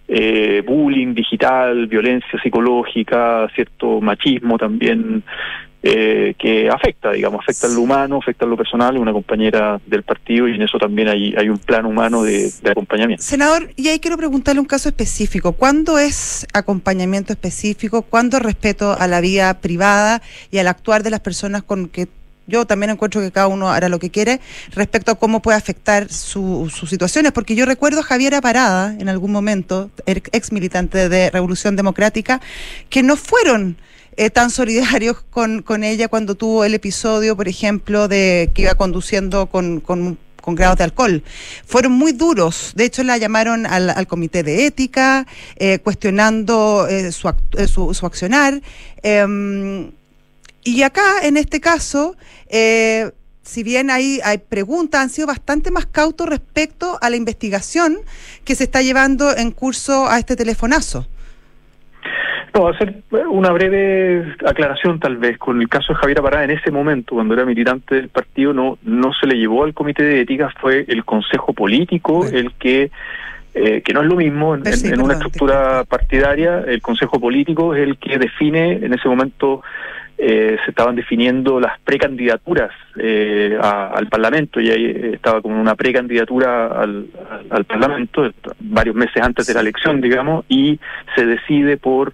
F: eh, bullying digital, violencia psicológica, cierto machismo también eh, que afecta, digamos, afecta en lo humano, afecta en lo personal, una compañera del partido y en eso también hay, hay un plan humano de, de acompañamiento.
D: Senador, y ahí quiero preguntarle un caso específico. ¿Cuándo es acompañamiento específico? ¿Cuándo es respeto a la vida privada y al actuar de las personas con que yo también encuentro que cada uno hará lo que quiere respecto a cómo puede afectar su- sus situaciones? Porque yo recuerdo a Javiera Parada en algún momento, er- ex militante de Revolución Democrática, que no fueron eh, tan solidarios con, con ella cuando tuvo el episodio, por ejemplo, de que iba conduciendo con, con, con grados de alcohol. Fueron muy duros. De hecho, la llamaron al, al comité de ética, eh, cuestionando eh, su, su, su accionar. Em, y acá, en este caso, si bien hay, hay preguntas, han sido bastante más cautos respecto a la investigación que se está llevando en curso a este telefonazo.
F: No, hacer una breve aclaración tal vez con el caso de Javier Parada en ese momento, cuando era militante del partido, no, no se le llevó al comité de ética, fue el consejo político el que, eh, que no es lo mismo, en,
D: sí,
F: en- en una estructura partidaria, el consejo político es el que define, en ese momento eh, se estaban definiendo las precandidaturas eh, a- al Parlamento y ahí eh, estaba como una precandidatura al, al, al Parlamento, varios meses antes de la elección, digamos, y se decide por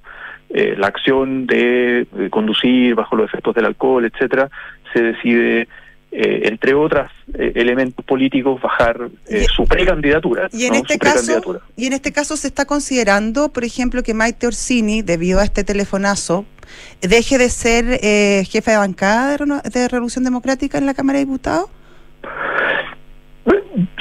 F: eh, la acción de eh, conducir bajo los efectos del alcohol, etcétera, se decide, eh, entre otros elementos políticos, bajar eh,
D: Y-
F: su precandidatura.
D: Y en
F: ¿no?
D: este
F: Su
D: caso,
F: precandidatura.
D: y en este caso se está considerando, por ejemplo, que Maite Orsini, debido a este telefonazo, deje de ser eh, jefe de bancada de Revolución Democrática en la Cámara de Diputados.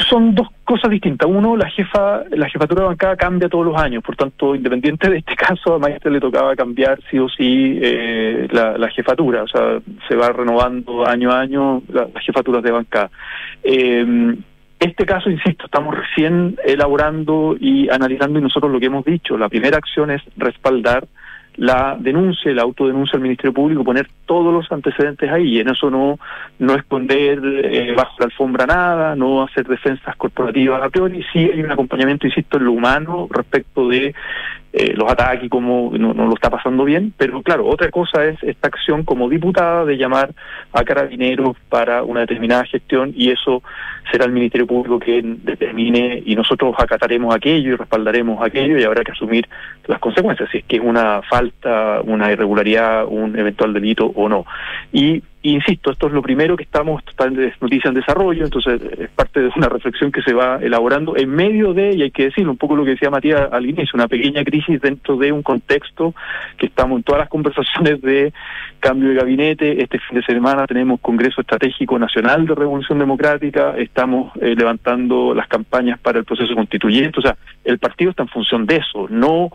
F: Son dos cosas distintas. Uno, la jefa, la jefatura bancada cambia todos los años, por tanto, independiente de este caso, a Maestre le tocaba cambiar sí o sí eh, la, jefatura, o sea, se va renovando año a año la- las jefaturas de bancada. Eh, este caso, insisto, estamos recién elaborando y analizando y nosotros lo que hemos dicho, la primera acción es respaldar la denuncia, la autodenuncia al Ministerio Público, poner todos los antecedentes ahí, y en eso no, no esconder eh, bajo la alfombra nada, no hacer defensas corporativas a priori, sí hay un acompañamiento, insisto, en lo humano respecto de eh, los ataques y cómo no, no lo está pasando bien, pero claro, otra cosa es esta acción como diputada de llamar a carabineros para una determinada gestión y eso será el Ministerio Público quien determine y nosotros acataremos aquello y respaldaremos aquello y habrá que asumir las consecuencias, si es que es una falta, una irregularidad, un eventual delito o no. Y insisto, esto es lo primero que estamos, está en noticia en desarrollo, entonces es parte de una reflexión que se va elaborando en medio de, y hay que decirlo, un poco lo que decía Matías al inicio, una pequeña crisis dentro de un contexto que estamos en todas las conversaciones de cambio de gabinete. Este fin de semana tenemos Congreso Estratégico Nacional de Revolución Democrática, estamos eh, levantando las campañas para el proceso constituyente, o sea, el partido está en función de eso, no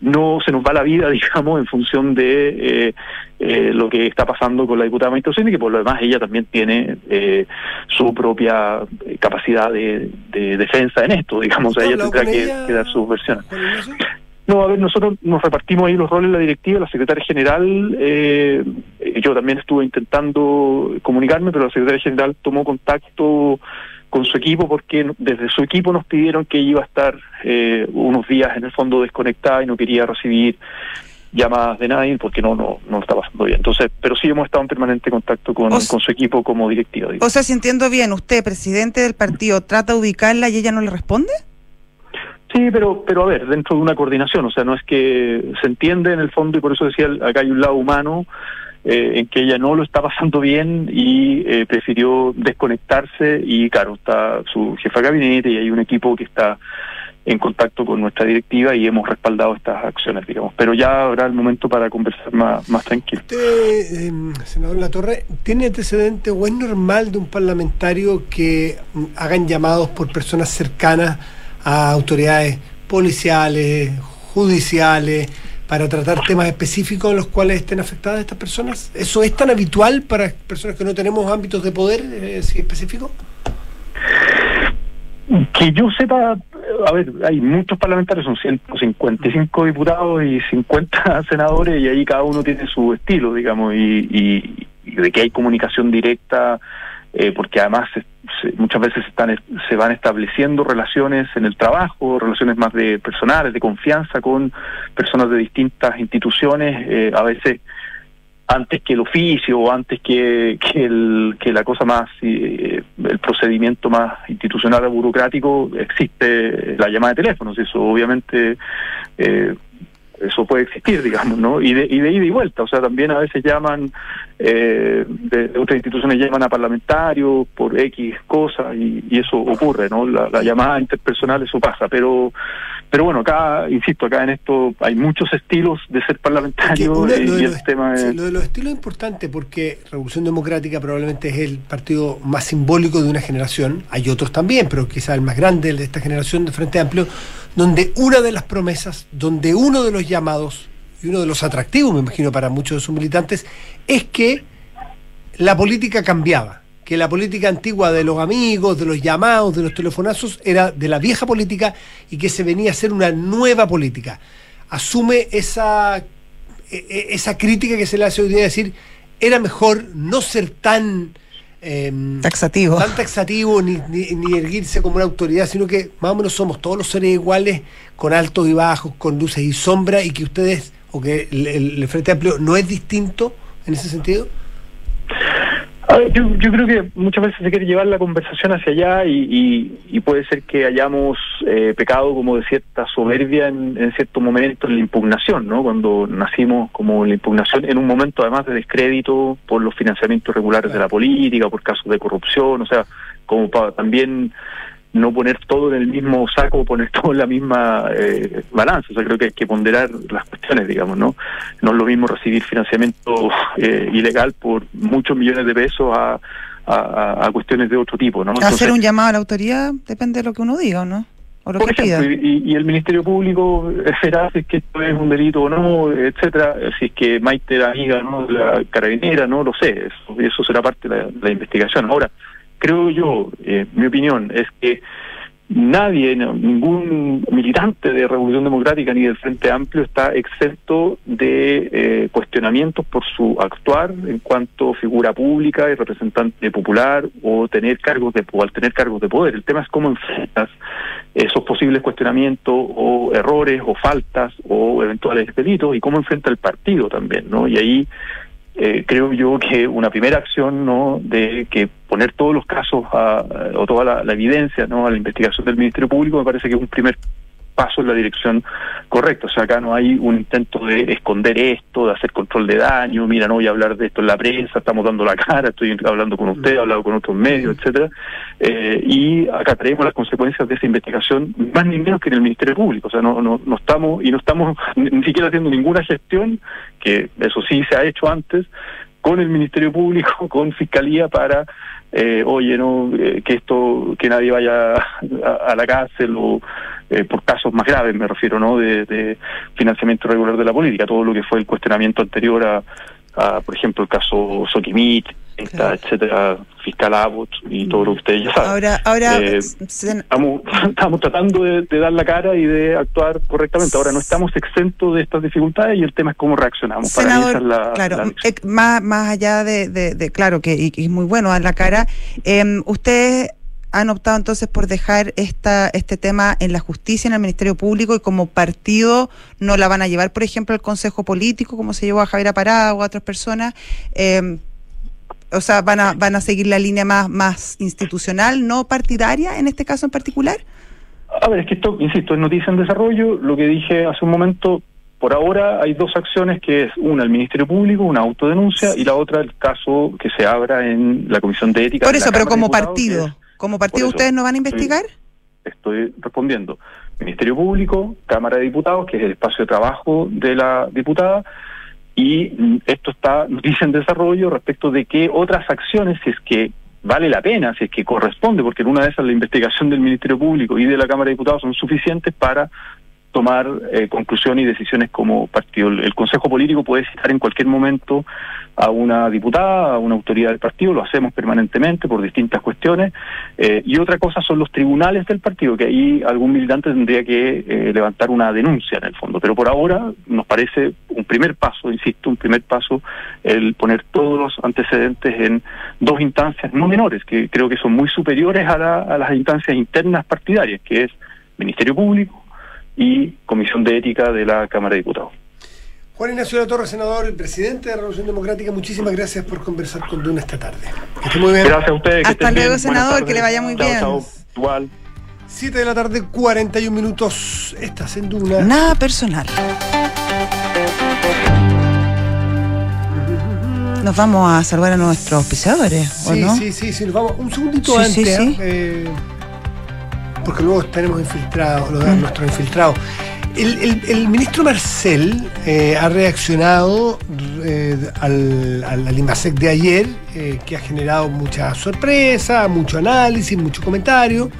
F: no se nos va la vida, digamos, en función de eh, eh, lo que está pasando con la diputada Maite Orsini, que por lo demás ella también tiene eh, su propia eh, capacidad de, de defensa en esto, digamos, o sea, ella
C: ¿Has hablado
F: tendrá que,
C: ella,
F: que dar sus versiones. No, a ver, nosotros nos repartimos ahí los roles en la directiva, la secretaria general, eh, yo también estuve intentando comunicarme, pero la secretaria general tomó contacto con su equipo porque desde su equipo nos pidieron que iba a estar eh, unos días en el fondo desconectada y no quería recibir llamadas de nadie porque no no no está pasando bien. Entonces, pero sí hemos estado en permanente contacto con,
D: O
F: con su equipo como directiva.
D: O sea, si entiendo bien, usted, presidente del partido, trata de ubicarla y ella no le responde.
F: Sí, pero, pero a ver, dentro de una coordinación, o sea, no es que se entiende en el fondo y por eso decía, acá hay un lado humano eh, en que ella no lo está pasando bien y eh, prefirió desconectarse y claro, está su jefa de gabinete y hay un equipo que está en contacto con nuestra directiva y hemos respaldado estas acciones, digamos. Pero ya habrá el momento para conversar más, más tranquilo.
C: Usted, eh, senador Latorre, ¿tiene antecedente o es normal de un parlamentario que mm, hagan llamados por personas cercanas a autoridades policiales, judiciales, para tratar temas específicos en los cuales estén afectadas estas personas? ¿Eso es tan habitual para personas que no tenemos ámbitos de poder eh, específicos?
F: Que yo sepa, a ver, hay muchos parlamentarios, son 155 diputados y 50 senadores y ahí cada uno tiene su estilo, digamos, y- y de que hay comunicación directa, eh, porque además se- se- muchas veces están, se van estableciendo relaciones en el trabajo, relaciones más de personales, de confianza con personas de distintas instituciones, eh, a veces antes que el oficio antes que, que, el, que la cosa más, eh, el procedimiento más institucional o burocrático, existe la llamada de teléfonos. Eso obviamente, eh, eso puede existir, digamos, ¿no? Y de, y de ida y vuelta. O sea, también a veces llaman, eh, de, otras instituciones llaman a parlamentarios por X cosas y, eso ocurre, ¿no? La llamada interpersonal, eso pasa. Pero pero bueno, acá, insisto, acá en esto hay muchos estilos de ser parlamentario
C: de
F: y
C: los,
F: el tema
C: sí,
F: es...
C: lo de los estilos es importante porque Revolución Democrática probablemente es el partido más simbólico de una generación. Hay otros también, pero quizá el más grande de esta generación de Frente Amplio, donde una de las promesas, donde uno de los llamados y uno de los atractivos, me imagino, para muchos de sus militantes, es que la política cambiaba. Que la política antigua de los amigos, de los llamados, de los telefonazos, era de la vieja política y que se venía a hacer una nueva política. Asume esa e- e- esa crítica que se le hace hoy día de decir era mejor no ser tan em,
D: Taxativo.
C: tan taxativo ni, ni, ni erguirse como una autoridad, sino que más o menos somos todos los seres iguales, con altos y bajos, con luces y sombras, y que ustedes, o que el, el- el Frente Amplio no es distinto en ese sentido.
F: A ver, yo, yo creo que muchas veces se quiere llevar la conversación hacia allá y, y- y puede ser que hayamos eh, pecado como de cierta soberbia en, en cierto momento en la impugnación, ¿no? Cuando nacimos como la impugnación, en un momento además de descrédito por los financiamientos regulares de la política, por casos de corrupción, o sea, como para también no poner todo en el mismo saco, poner todo en la misma eh, balanza. O sea, creo que hay que ponderar las cuestiones, digamos, ¿no? No es lo mismo recibir financiamiento eh, ilegal por muchos millones de pesos a, a- cuestiones de otro tipo, ¿no?
D: Hacer un llamado a la autoridad depende de lo que uno diga, ¿o no? O lo
F: por
D: que
F: ejemplo,
D: pida.
F: y, y el Ministerio Público verá si es que esto es un delito o no, etcétera, si es que Maite era amiga ¿no? la carabinera, no lo sé, eso, eso será parte de la, de la investigación. Ahora, creo yo, eh, mi opinión es que nadie, ningún militante de Revolución Democrática ni del Frente Amplio está exento de eh, cuestionamientos por su actuar en cuanto figura pública y representante popular o tener cargos de o al tener cargos de poder. El tema es cómo enfrentas esos posibles cuestionamientos o errores o faltas o eventuales delitos y cómo enfrenta el partido también, ¿no? Y ahí eh, creo yo que una primera acción no de que poner todos los casos a- o toda la, la evidencia no a la investigación del Ministerio Público me parece que es un primer paso en la dirección correcta. O sea, acá no hay un intento de esconder esto, de hacer control de daño, mira, no voy a hablar de esto en la prensa, estamos dando la cara, estoy hablando con usted, he hablado con otros medios, etcétera. Eh, y acá traemos las consecuencias de esa investigación, más ni menos que en el Ministerio Público. O sea, no, no, no estamos, y no estamos ni siquiera haciendo ninguna gestión, que eso sí se ha hecho antes, con el Ministerio Público, con Fiscalía para, eh, oye, no, eh, que esto, que nadie vaya a, a la cárcel o eh, por casos más graves, me refiero, ¿no? De, de financiamiento irregular de la política, todo lo que fue el cuestionamiento anterior a, a, por ejemplo, el caso Soquimit,
D: Claro.
F: etcétera, fiscal Abbott y todo lo que ustedes ya saben.
D: Ahora, ahora
F: Eh,
D: sen-
F: Estamos, estamos tratando de, de dar la cara y de actuar correctamente. Ahora no estamos exentos de estas dificultades y el tema es cómo reaccionamos. Para
D: senador,
F: es la,
D: claro,
F: la
D: eh, más, más allá de, de- de- claro, que y, muy bueno dar la cara, eh, usted han optado entonces por dejar esta, este tema en la justicia, en el Ministerio Público, y como partido no la van a llevar, por ejemplo, al Consejo Político, como se llevó a Javier Parada o a otras personas. Eh, o sea, van a, van a seguir la línea más, más institucional, no partidaria en este caso en particular.
F: A ver, es que esto, insisto, es noticia en desarrollo. Lo que dije hace un momento, por ahora hay dos acciones, que es una el Ministerio Público, una autodenuncia, y la otra el caso que se abra en la Comisión de Ética.
D: Por eso, pero como partido, como partido
F: eso,
D: ustedes no van a investigar.
F: estoy respondiendo. Ministerio Público, Cámara de Diputados, que es el espacio de trabajo de la diputada, y esto está noticia en desarrollo respecto de qué otras acciones, si es que vale la pena, si es que corresponde, porque en una de esas la investigación del Ministerio Público y de la Cámara de Diputados son suficientes para tomar eh, conclusiones y decisiones como partido. El, Consejo Político puede citar en cualquier momento a una diputada, a una autoridad del partido, lo hacemos permanentemente por distintas cuestiones, eh, y otra cosa son los tribunales del partido, que ahí algún militante tendría que eh, levantar una denuncia en el fondo, pero por ahora nos parece un primer paso, insisto, un primer paso el poner todos los antecedentes en dos instancias no menores, que creo que son muy superiores a, la- a las instancias internas partidarias, que es Ministerio Público y Comisión de Ética de la Cámara de Diputados.
C: Juan Ignacio de la Torre, senador y presidente de la Revolución Democrática, muchísimas gracias por conversar con Duna esta tarde. Que esté muy bien.
F: Gracias a ustedes. que
D: Hasta
F: estén
D: luego,
F: bien.
D: Senador, que le vaya muy
F: Chao,
D: bien.
F: chao. Igual.
C: 7 de la tarde, 41 minutos. Estás en Duna.
D: Nada personal. Nos vamos a salvar a nuestros auspiciadores, ¿o
C: Sí,
D: no?
C: sí, sí, sí, nos vamos un segundito
D: Sí,
C: antes,
D: sí, sí.
C: eh, porque luego tenemos infiltrados, nuestros infiltrados. El, el- el ministro Marcel eh, ha reaccionado eh, al, al, al IMASEC de ayer, eh, que ha generado mucha sorpresa, mucho análisis, mucho comentario.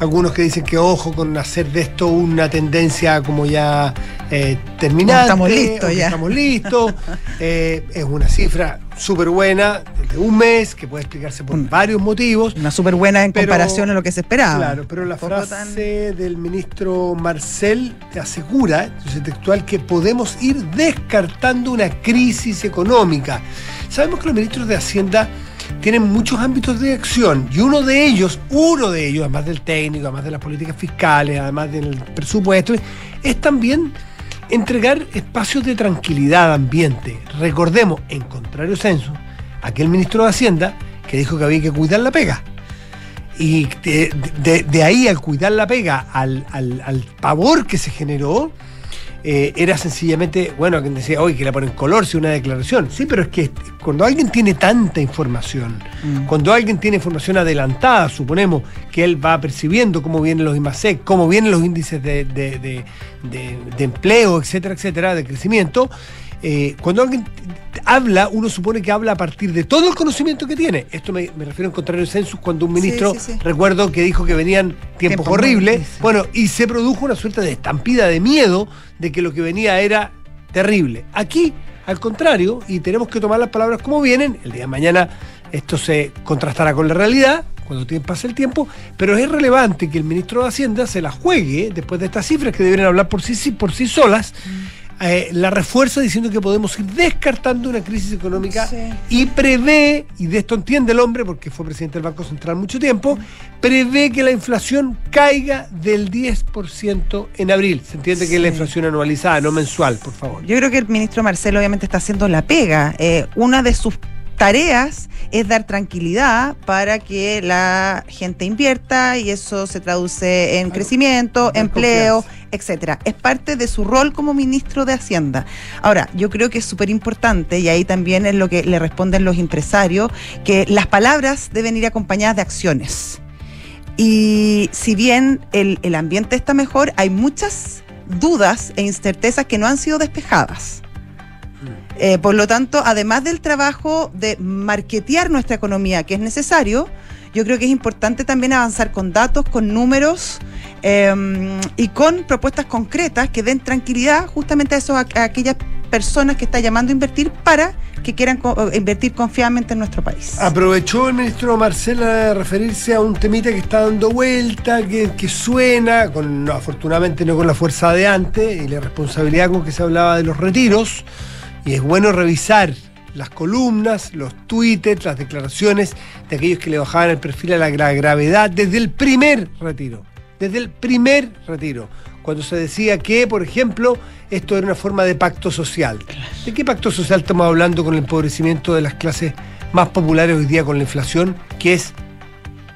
C: Algunos que dicen que ojo con hacer de esto una tendencia como ya eh, terminante.
D: Estamos listos ya.
C: Estamos listos. Eh, es una cifra súper buena, de un mes, que puede explicarse por varios motivos.
D: Una súper buena en
C: Pero-
D: comparación a lo que se esperaba.
C: Claro, pero la frase del ministro Marcel asegura, entonces textual, que podemos ir descartando una crisis económica. Sabemos que los ministros de Hacienda tienen muchos ámbitos de acción y uno de ellos, uno de ellos, además del técnico, además de las políticas fiscales, además del presupuesto, es también entregar espacios de tranquilidad ambiente. Recordemos, en contrario censo, aquel ministro de Hacienda que dijo que había que cuidar la pega. Y de, de- ahí al cuidar la pega, al, al- al pavor que se generó, eh, era sencillamente, bueno, quien decía, hoy que la ponen color si una declaración. Sí, pero es que cuando alguien tiene tanta información,
D: Mm.
C: cuando alguien tiene información adelantada, suponemos que él va percibiendo cómo vienen los IMASEC, cómo vienen los índices de, de- de- de- de empleo, etcétera, etcétera, de crecimiento, eh, cuando alguien habla, uno supone que habla a partir de todo el conocimiento que tiene. Esto me, me refiero en contrario census, cuando un ministro,
D: sí, sí.
C: recuerdo que dijo que venían tiempos horribles, bueno, y se produjo una suerte de estampida de miedo de que lo que venía era terrible. Aquí, al contrario, y tenemos que tomar las palabras como vienen, el día de mañana esto se contrastará con la realidad, cuando pase el tiempo, pero es relevante que el ministro de Hacienda se la juegue después de estas cifras que deberían hablar por sí, sí- por sí solas. Eh, la refuerza diciendo que podemos ir descartando una crisis económica
D: Sí.
C: y prevé, y de esto entiende el hombre porque fue presidente del Banco Central mucho tiempo, prevé que la inflación caiga del 10% en abril. Se entiende que es la inflación anualizada, no mensual, por favor.
D: Yo creo que el ministro Marcelo obviamente está haciendo la pega. Eh, una de sus tareas es dar tranquilidad para que la gente invierta y eso se traduce en
C: Claro.
D: crecimiento, empleo,
C: confianza.
D: Etcétera. Es parte de su rol como ministro de Hacienda. Ahora, yo creo que es súper importante y ahí también es lo que le responden los empresarios, que las palabras deben ir acompañadas de acciones. Y si bien el, ambiente está mejor, hay muchas dudas e incertezas que no han sido despejadas. Eh, por lo tanto, además del trabajo de marketear nuestra economía, que es necesario, yo creo que es importante también avanzar con datos, con números eh, y con propuestas concretas que den tranquilidad justamente a, esos, a aquellas personas que están llamando a invertir para que quieran co- invertir confiadamente en nuestro país.
C: Aprovechó el ministro Marcela de referirse a un temita que está dando vuelta, que, suena, con, afortunadamente no con la fuerza de antes, y la responsabilidad con que se hablaba de los retiros. Y es bueno revisar las columnas, los tweets, las declaraciones de aquellos que le bajaban el perfil a la gra- gravedad desde el primer retiro. Desde el primer retiro. Cuando se decía que, por ejemplo, esto era una forma de pacto social. ¿De qué pacto social estamos hablando con el empobrecimiento de las clases más populares hoy día con la inflación, que es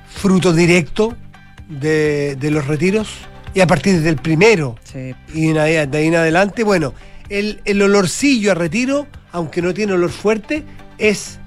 C: fruto directo de, de los retiros? Y a partir del primero
D: Sí.
C: y de ahí en adelante, bueno, el, el olorcillo a retiro, aunque no tiene olor fuerte, es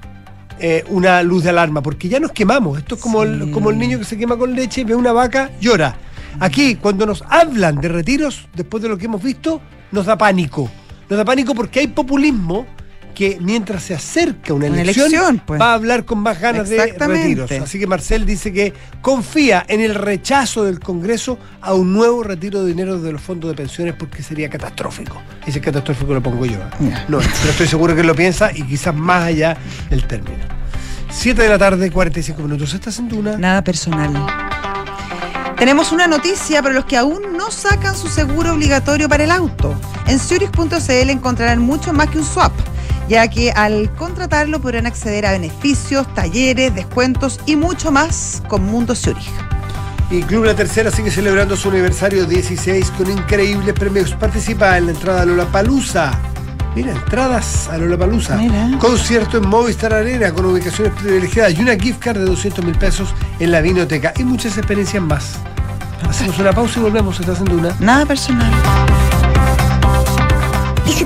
C: eh, una luz de alarma, porque ya nos quemamos. Esto es como, el, como el niño que se quema con leche, ve una vaca, llora. Aquí, cuando nos hablan de retiros, después de lo que hemos visto, nos da pánico. Nos da pánico porque hay populismo que mientras se acerca una
D: Una
C: elección,
D: elección, pues.
C: va a hablar con más ganas de retiros. Así que Marcel dice que confía en el rechazo del Congreso a un nuevo retiro de dinero de los fondos de pensiones porque sería catastrófico. Ese catastrófico lo pongo yo. ¿eh? No, pero estoy seguro que lo piensa y quizás más allá del término. 7 de la tarde, 45 minutos. ¿Estás en Duna?
D: Nada personal. Tenemos una noticia para los que aún no sacan su seguro obligatorio para el auto. En Zurich.cl encontrarán mucho más que un swap, ya que al contratarlo podrán acceder a beneficios, talleres, descuentos y mucho más con Mundo Zurich.
C: Y Club La Tercera sigue celebrando su aniversario 16 con increíbles premios. Participa en la entrada a Lollapalooza. Mira, entradas a Lollapalooza.
D: Mira.
C: Concierto en Movistar Arena con ubicaciones privilegiadas y una gift card de 200 mil pesos en la Vinoteca y muchas experiencias más. Hacemos una pausa y volvemos. Estás en Duna.
D: Nada personal.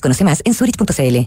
G: Conoce más en zurich.cl.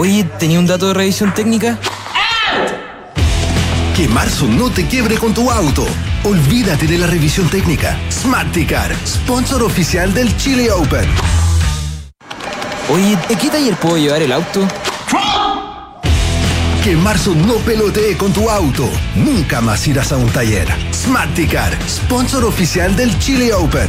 H: Oye, ¿tenía un dato de revisión técnica?
A: Que marzo no te quiebre con tu auto. Olvídate de la revisión técnica. Smarticar, sponsor oficial del Chile Open.
H: Oye, ¿de qué taller puedo llevar el auto?
A: Que marzo no pelotee con tu auto. Nunca más irás a un taller. Smarticar, sponsor oficial del Chile Open.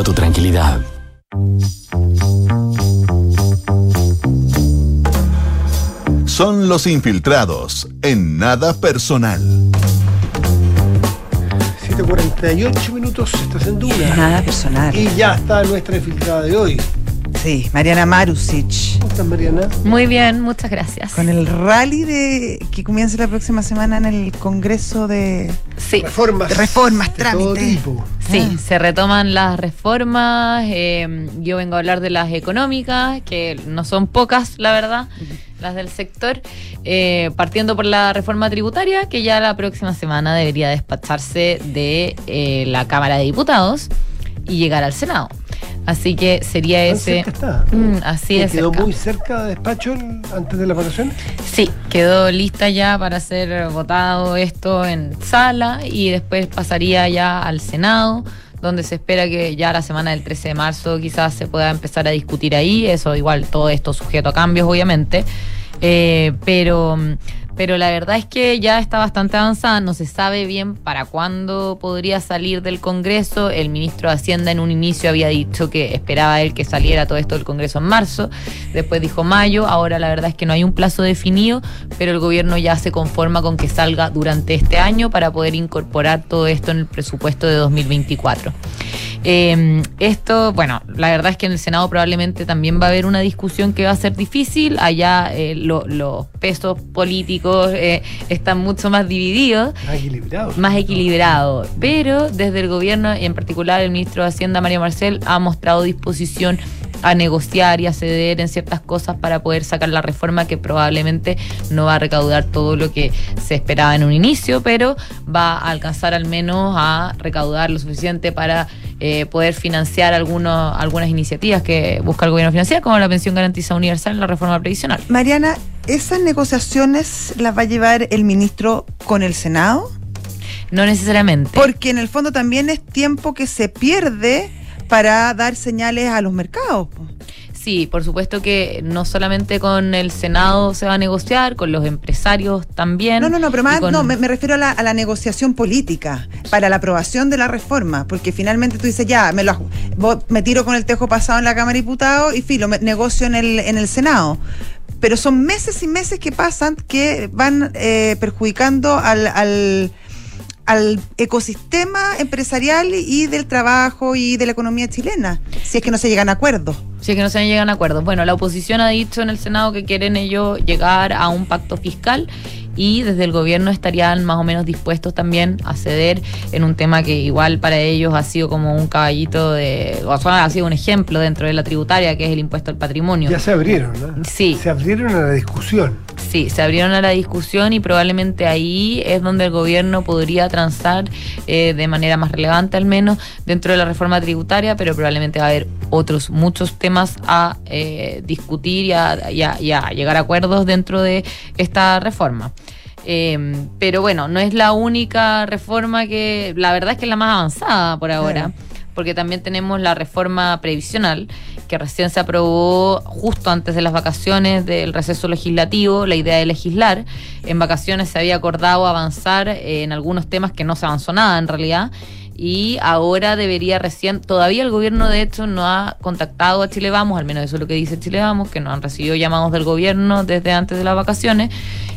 I: tu tranquilidad.
B: Son los infiltrados en nada personal.
C: 7.48 minutos. Estás en Duna.
D: Nada personal.
C: Y ya está nuestra infiltrada de hoy.
D: Sí, Mariana Marusic.
C: ¿Cómo estás, Mariana?
J: Muy bien, muchas gracias.
D: Con el rally de que comienza la próxima semana en el Congreso de,
J: Sí,
C: Reformas.
D: reformas, trámites.
J: sí,
D: Ah.
J: se retoman las reformas. eh, yo vengo a hablar de las económicas, que no son pocas, la verdad, las del sector. eh, partiendo por la reforma tributaria, que ya la próxima semana debería despacharse de eh, la Cámara de Diputados y llegar al Senado. Así que sería
C: Tan
J: ese.
C: cerca está.
J: Mm, así
C: ¿Te
J: es.
C: quedó
J: cerca.
C: muy cerca de despacho antes de las vacaciones?
J: Sí, quedó lista ya para ser votado esto en sala y después pasaría ya al Senado, donde se espera que ya la semana del 13 de marzo quizás se pueda empezar a discutir ahí. Eso igual, todo esto sujeto a cambios, obviamente. Eh, pero, pero la verdad es que ya está bastante avanzada, no se sabe bien para cuándo podría salir del Congreso. El ministro de Hacienda en un inicio había dicho que esperaba él que saliera todo esto del Congreso en marzo, después dijo mayo, ahora la verdad es que no hay un plazo definido, pero el gobierno ya se conforma con que salga durante este año para poder incorporar todo esto en el presupuesto de 2024. Eh, esto, bueno, la verdad es que en el Senado probablemente también va a haber una discusión que va a ser difícil. Allá eh, lo- los pesos políticos eh, están mucho más divididos.
C: Más equilibrado.
J: Más equilibrado. Pero desde el gobierno, y en particular el ministro de Hacienda, Mario Marcel, ha mostrado disposición a negociar y a ceder en ciertas cosas para poder sacar la reforma que probablemente no va a recaudar todo lo que se esperaba en un inicio, pero va a alcanzar al menos a recaudar lo suficiente para eh, poder financiar algunos, algunas iniciativas que busca el gobierno financiar, como la pensión garantizada universal y la reforma previsional.
D: Mariana, ¿esas negociaciones las va a llevar el ministro con el Senado?
J: No necesariamente.
D: Porque en el fondo también es tiempo que se pierde para dar señales a los mercados. po.
J: Sí, por supuesto que no solamente con el Senado se va a negociar, con los empresarios también.
D: No, no, no, pero más,
J: con-
D: no, me, me refiero a la, a la negociación política para la aprobación de la reforma, porque finalmente tú dices, ya, me, lo, me tiro con el tejo pasado en la Cámara de Diputados y filo, me- negocio en el, en el Senado. Pero son meses y meses que pasan que van eh, perjudicando al, al, al ecosistema empresarial y del trabajo y de la economía chilena, si es que no se llegan a acuerdos.
J: Sí, que no se llegan a acuerdos. Bueno, la oposición ha dicho en el Senado que quieren ellos llegar a un pacto fiscal y desde el gobierno estarían más o menos dispuestos también a ceder en un tema que igual para ellos ha sido como un caballito de, o sea, ha sido un ejemplo dentro de la tributaria que es el impuesto al patrimonio.
C: Ya se abrieron, ¿no?
J: Sí.
C: Se abrieron a la discusión.
J: Sí, se abrieron a la discusión y probablemente ahí es donde el gobierno podría transar eh, de manera más relevante al menos dentro de la reforma tributaria, pero probablemente va a haber otros muchos temas a eh, discutir y a, llegar a acuerdos dentro de esta reforma. Eh, pero bueno, no es la única reforma que, la verdad es que es la más avanzada por ahora porque también tenemos la reforma previsional, que recién se aprobó justo antes de las vacaciones del receso legislativo, la idea de legislar. En vacaciones se había acordado avanzar eh, en algunos temas que no se avanzó nada en realidad. Y ahora debería recién, todavía el gobierno de hecho no ha contactado a Chile Vamos, al menos eso es lo que dice Chile Vamos, que no han recibido llamados del gobierno desde antes de las vacaciones.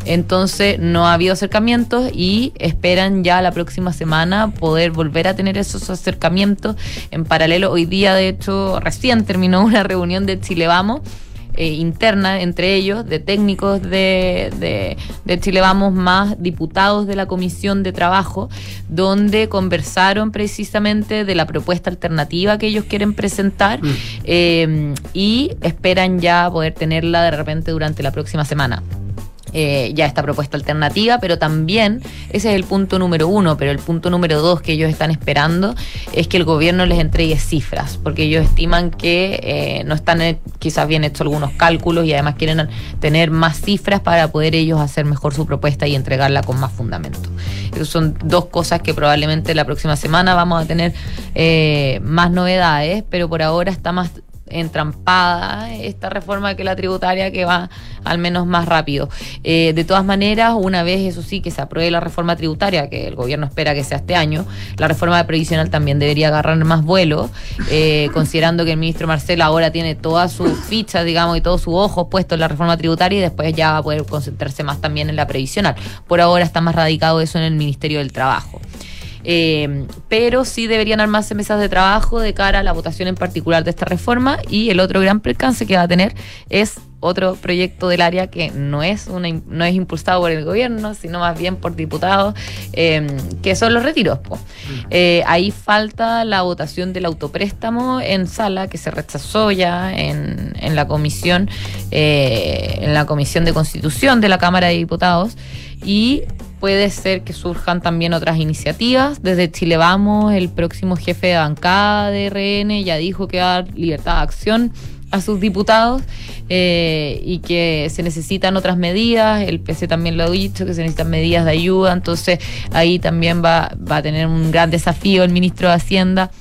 J: Entonces no ha habido acercamientos y esperan ya la próxima semana poder volver a tener esos acercamientos en paralelo. Hoy día, de hecho, recién terminó una reunión de Chile Vamos. Eh, interna entre ellos, de técnicos de, de, de Chile Vamos, más diputados de la Comisión de Trabajo, donde conversaron precisamente de la propuesta alternativa que ellos quieren presentar eh, y esperan ya poder tenerla de repente durante la próxima semana eh, ya esta propuesta alternativa, pero también ese es el punto número uno, pero el punto número dos que ellos están esperando es que el gobierno les entregue cifras, porque ellos estiman que eh, no están eh, quizás bien hechos algunos cálculos y además quieren tener más cifras para poder ellos hacer mejor su propuesta y entregarla con más fundamento. Esas son dos cosas que probablemente la próxima semana vamos a tener eh, más novedades, pero por ahora está más entrampada esta reforma que la tributaria que va al menos más rápido. Eh, de todas maneras, una vez eso sí que se apruebe la reforma tributaria, que el gobierno espera que sea este año, la reforma previsional también debería agarrar más vuelo, eh, considerando que el ministro Marcelo ahora tiene todas sus fichas, digamos, y todos sus ojos puestos en la reforma tributaria y después ya va a poder concentrarse más también en la previsional. Por ahora está más radicado eso en el Ministerio del Trabajo. Eh, pero sí deberían armarse mesas de trabajo de cara a la votación en particular de esta reforma y el otro gran percance que va a tener es otro proyecto del área que no es una, no es impulsado por el gobierno, sino más bien por diputados, eh, que son los retiros. po. Eh, ahí falta la votación del autopréstamo en sala, que se rechazó ya en, en la comisión, eh, en la comisión de constitución de la Cámara de Diputados, y puede ser que surjan también otras iniciativas. Desde Chile Vamos, el próximo jefe de bancada de RN ya dijo que va a dar libertad de acción a sus diputados eh, y que se necesitan otras medidas. El PC también lo ha dicho, que se necesitan medidas de ayuda. Entonces ahí también va, va a tener un gran desafío el ministro de Hacienda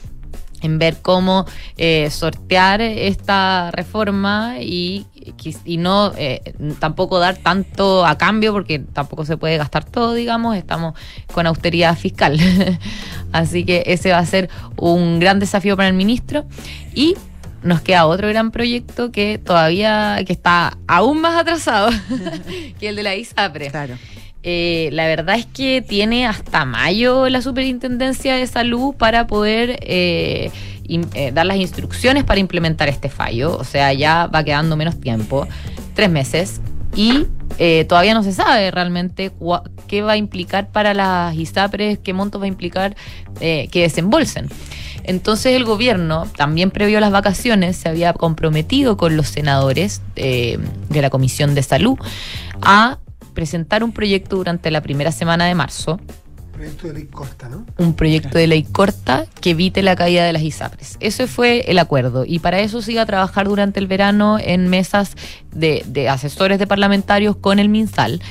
J: en ver cómo eh, sortear esta reforma y, y no eh, tampoco dar tanto a cambio porque tampoco se puede gastar todo, digamos, estamos con austeridad fiscal. Así que ese va a ser un gran desafío para el ministro y nos queda otro gran proyecto que todavía que está aún más atrasado que el de la ISAPRE.
D: Claro.
J: Eh, la verdad es que tiene hasta mayo la Superintendencia de Salud para poder eh, eh, dar las instrucciones para implementar este fallo. O sea, ya va quedando menos tiempo, tres meses, y todavía no se sabe realmente qué va a implicar para las ISAPRES, qué montos va a implicar que desembolsen. Entonces el gobierno, también previo a las vacaciones, se había comprometido con los senadores de la Comisión de Salud a presentar un proyecto durante la primera semana de marzo,
C: Proyecto de ley corta, ¿no?
J: un proyecto de ley corta que evite la caída de las ISAPRES. Ese fue el acuerdo y para eso se iba a trabajar durante el verano en mesas de, de asesores de parlamentarios con el MinSal.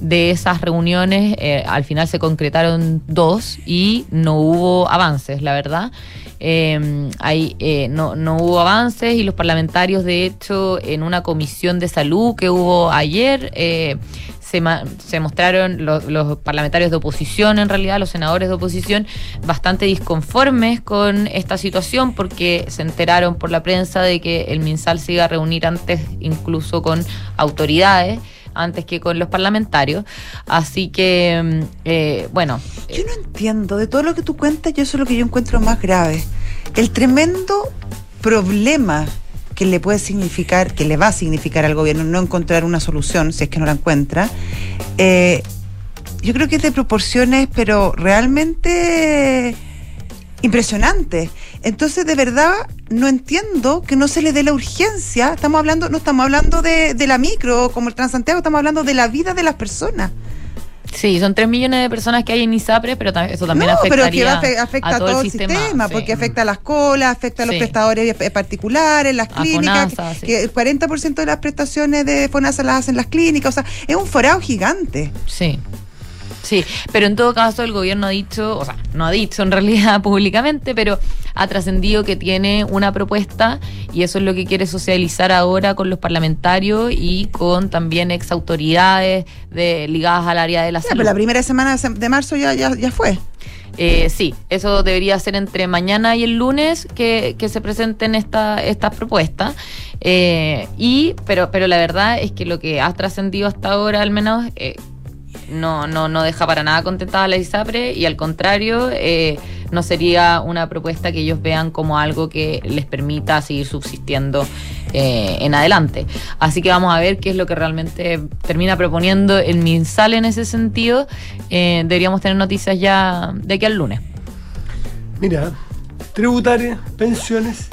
J: De esas reuniones eh, al final se concretaron dos y no hubo avances, la verdad. Eh, hay, eh, no, no hubo avances y los parlamentarios, de hecho, en una comisión de salud que hubo ayer, eh, se, se mostraron lo- los parlamentarios de oposición, en realidad, los senadores de oposición, bastante disconformes con esta situación porque se enteraron por la prensa de que el MinSal se a reunir antes incluso con autoridades antes que con los parlamentarios. Así que, mm, eh, bueno,
D: Yo no entiendo, de todo lo que tú cuentas, yo eso es lo que yo encuentro más grave. El tremendo problema que le puede significar, que le va a significar al gobierno no encontrar una solución, si es que no la encuentra, eh, yo creo que es de proporciones, pero realmente impresionantes. Entonces, de verdad, no entiendo que no se le dé la urgencia. Estamos hablando, no estamos hablando de, de la micro, como el Transantiago, estamos hablando de la vida de las personas.
J: Sí, son 3 millones de personas que hay en ISAPRE, pero eso también
D: no, pero que
J: afectaría
D: va afe- afecta a todo, el sistema,
J: sí.
D: porque afecta a las colas, afecta a los
J: Sí.
D: prestadores eh, particulares, las
J: A
D: clínicas,
J: FONASA, sí.
D: que el 40% de las prestaciones de FONASA las hacen las clínicas, o sea, es un forado gigante.
J: Sí. Sí, pero en todo caso el gobierno ha dicho, o sea, no ha dicho en realidad públicamente, pero ha trascendido que tiene una propuesta y eso es lo que quiere socializar ahora con los parlamentarios y con también ex autoridades de, ligadas al área de la
D: Ya,
J: salud.
D: pero la primera semana de marzo ya, ya, ya fue.
J: Eh, sí, eso debería ser entre mañana y el lunes que, que se presenten esta, estas propuestas. Eh, y, pero, pero la verdad es que lo que ha trascendido hasta ahora, al menos, eh, no, no, no deja para nada contentada a la ISAPRE y al contrario, eh, no sería una propuesta que ellos vean como algo que les permita seguir subsistiendo eh, en adelante. Así que vamos a ver qué es lo que realmente termina proponiendo el MinSal en ese sentido. Eh, deberíamos tener noticias ya de aquí al lunes.
C: Mira, tributaria, pensiones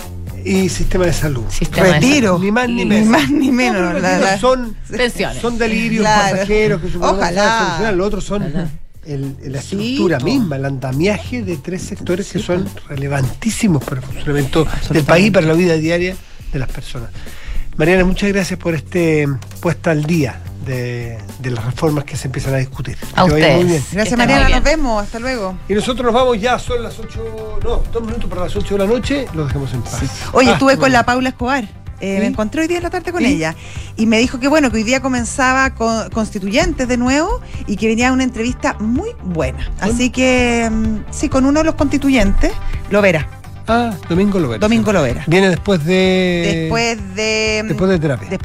C: y sistema de salud.
J: Sistema de
D: Retiro.
C: Ni más ni
D: Ni
C: menos.
D: más ni menos,
C: No,
D: la- la-
C: son,
J: Pensiones.
C: son delirios
D: Claro.
C: pasajeros que supongo que
D: Ojalá.
C: a solucionar. Los otros son el- la
D: Sí,
C: estructura
D: po.
C: misma, el andamiaje de tres sectores que son relevantísimos para el funcionamiento del país y para la vida diaria de las personas. Mariana, muchas gracias por este puesta al día de, de las reformas que se empiezan a discutir.
J: A
C: Que vaya muy
J: ustedes.
C: bien.
D: Gracias Mariana, nos vemos, hasta luego.
C: Y nosotros nos vamos ya, son las 8, no, dos minutos para las 8 de la noche, los dejamos en paz.
D: Oye,
C: Ah,
D: estuve con la Paula Escobar. Eh,
C: ¿Sí?
D: Me encontré hoy día en la tarde con
C: ¿Sí?
D: ella y me dijo que bueno, que hoy día comenzaba con constituyentes de nuevo y que venía una entrevista muy buena. Así que mm, sí, con uno de los constituyentes, lo verá.
C: Ah, Domingo Lovera.
D: Domingo lo verá.
C: Viene después de.
D: Después de.
C: Después de terapia.
D: después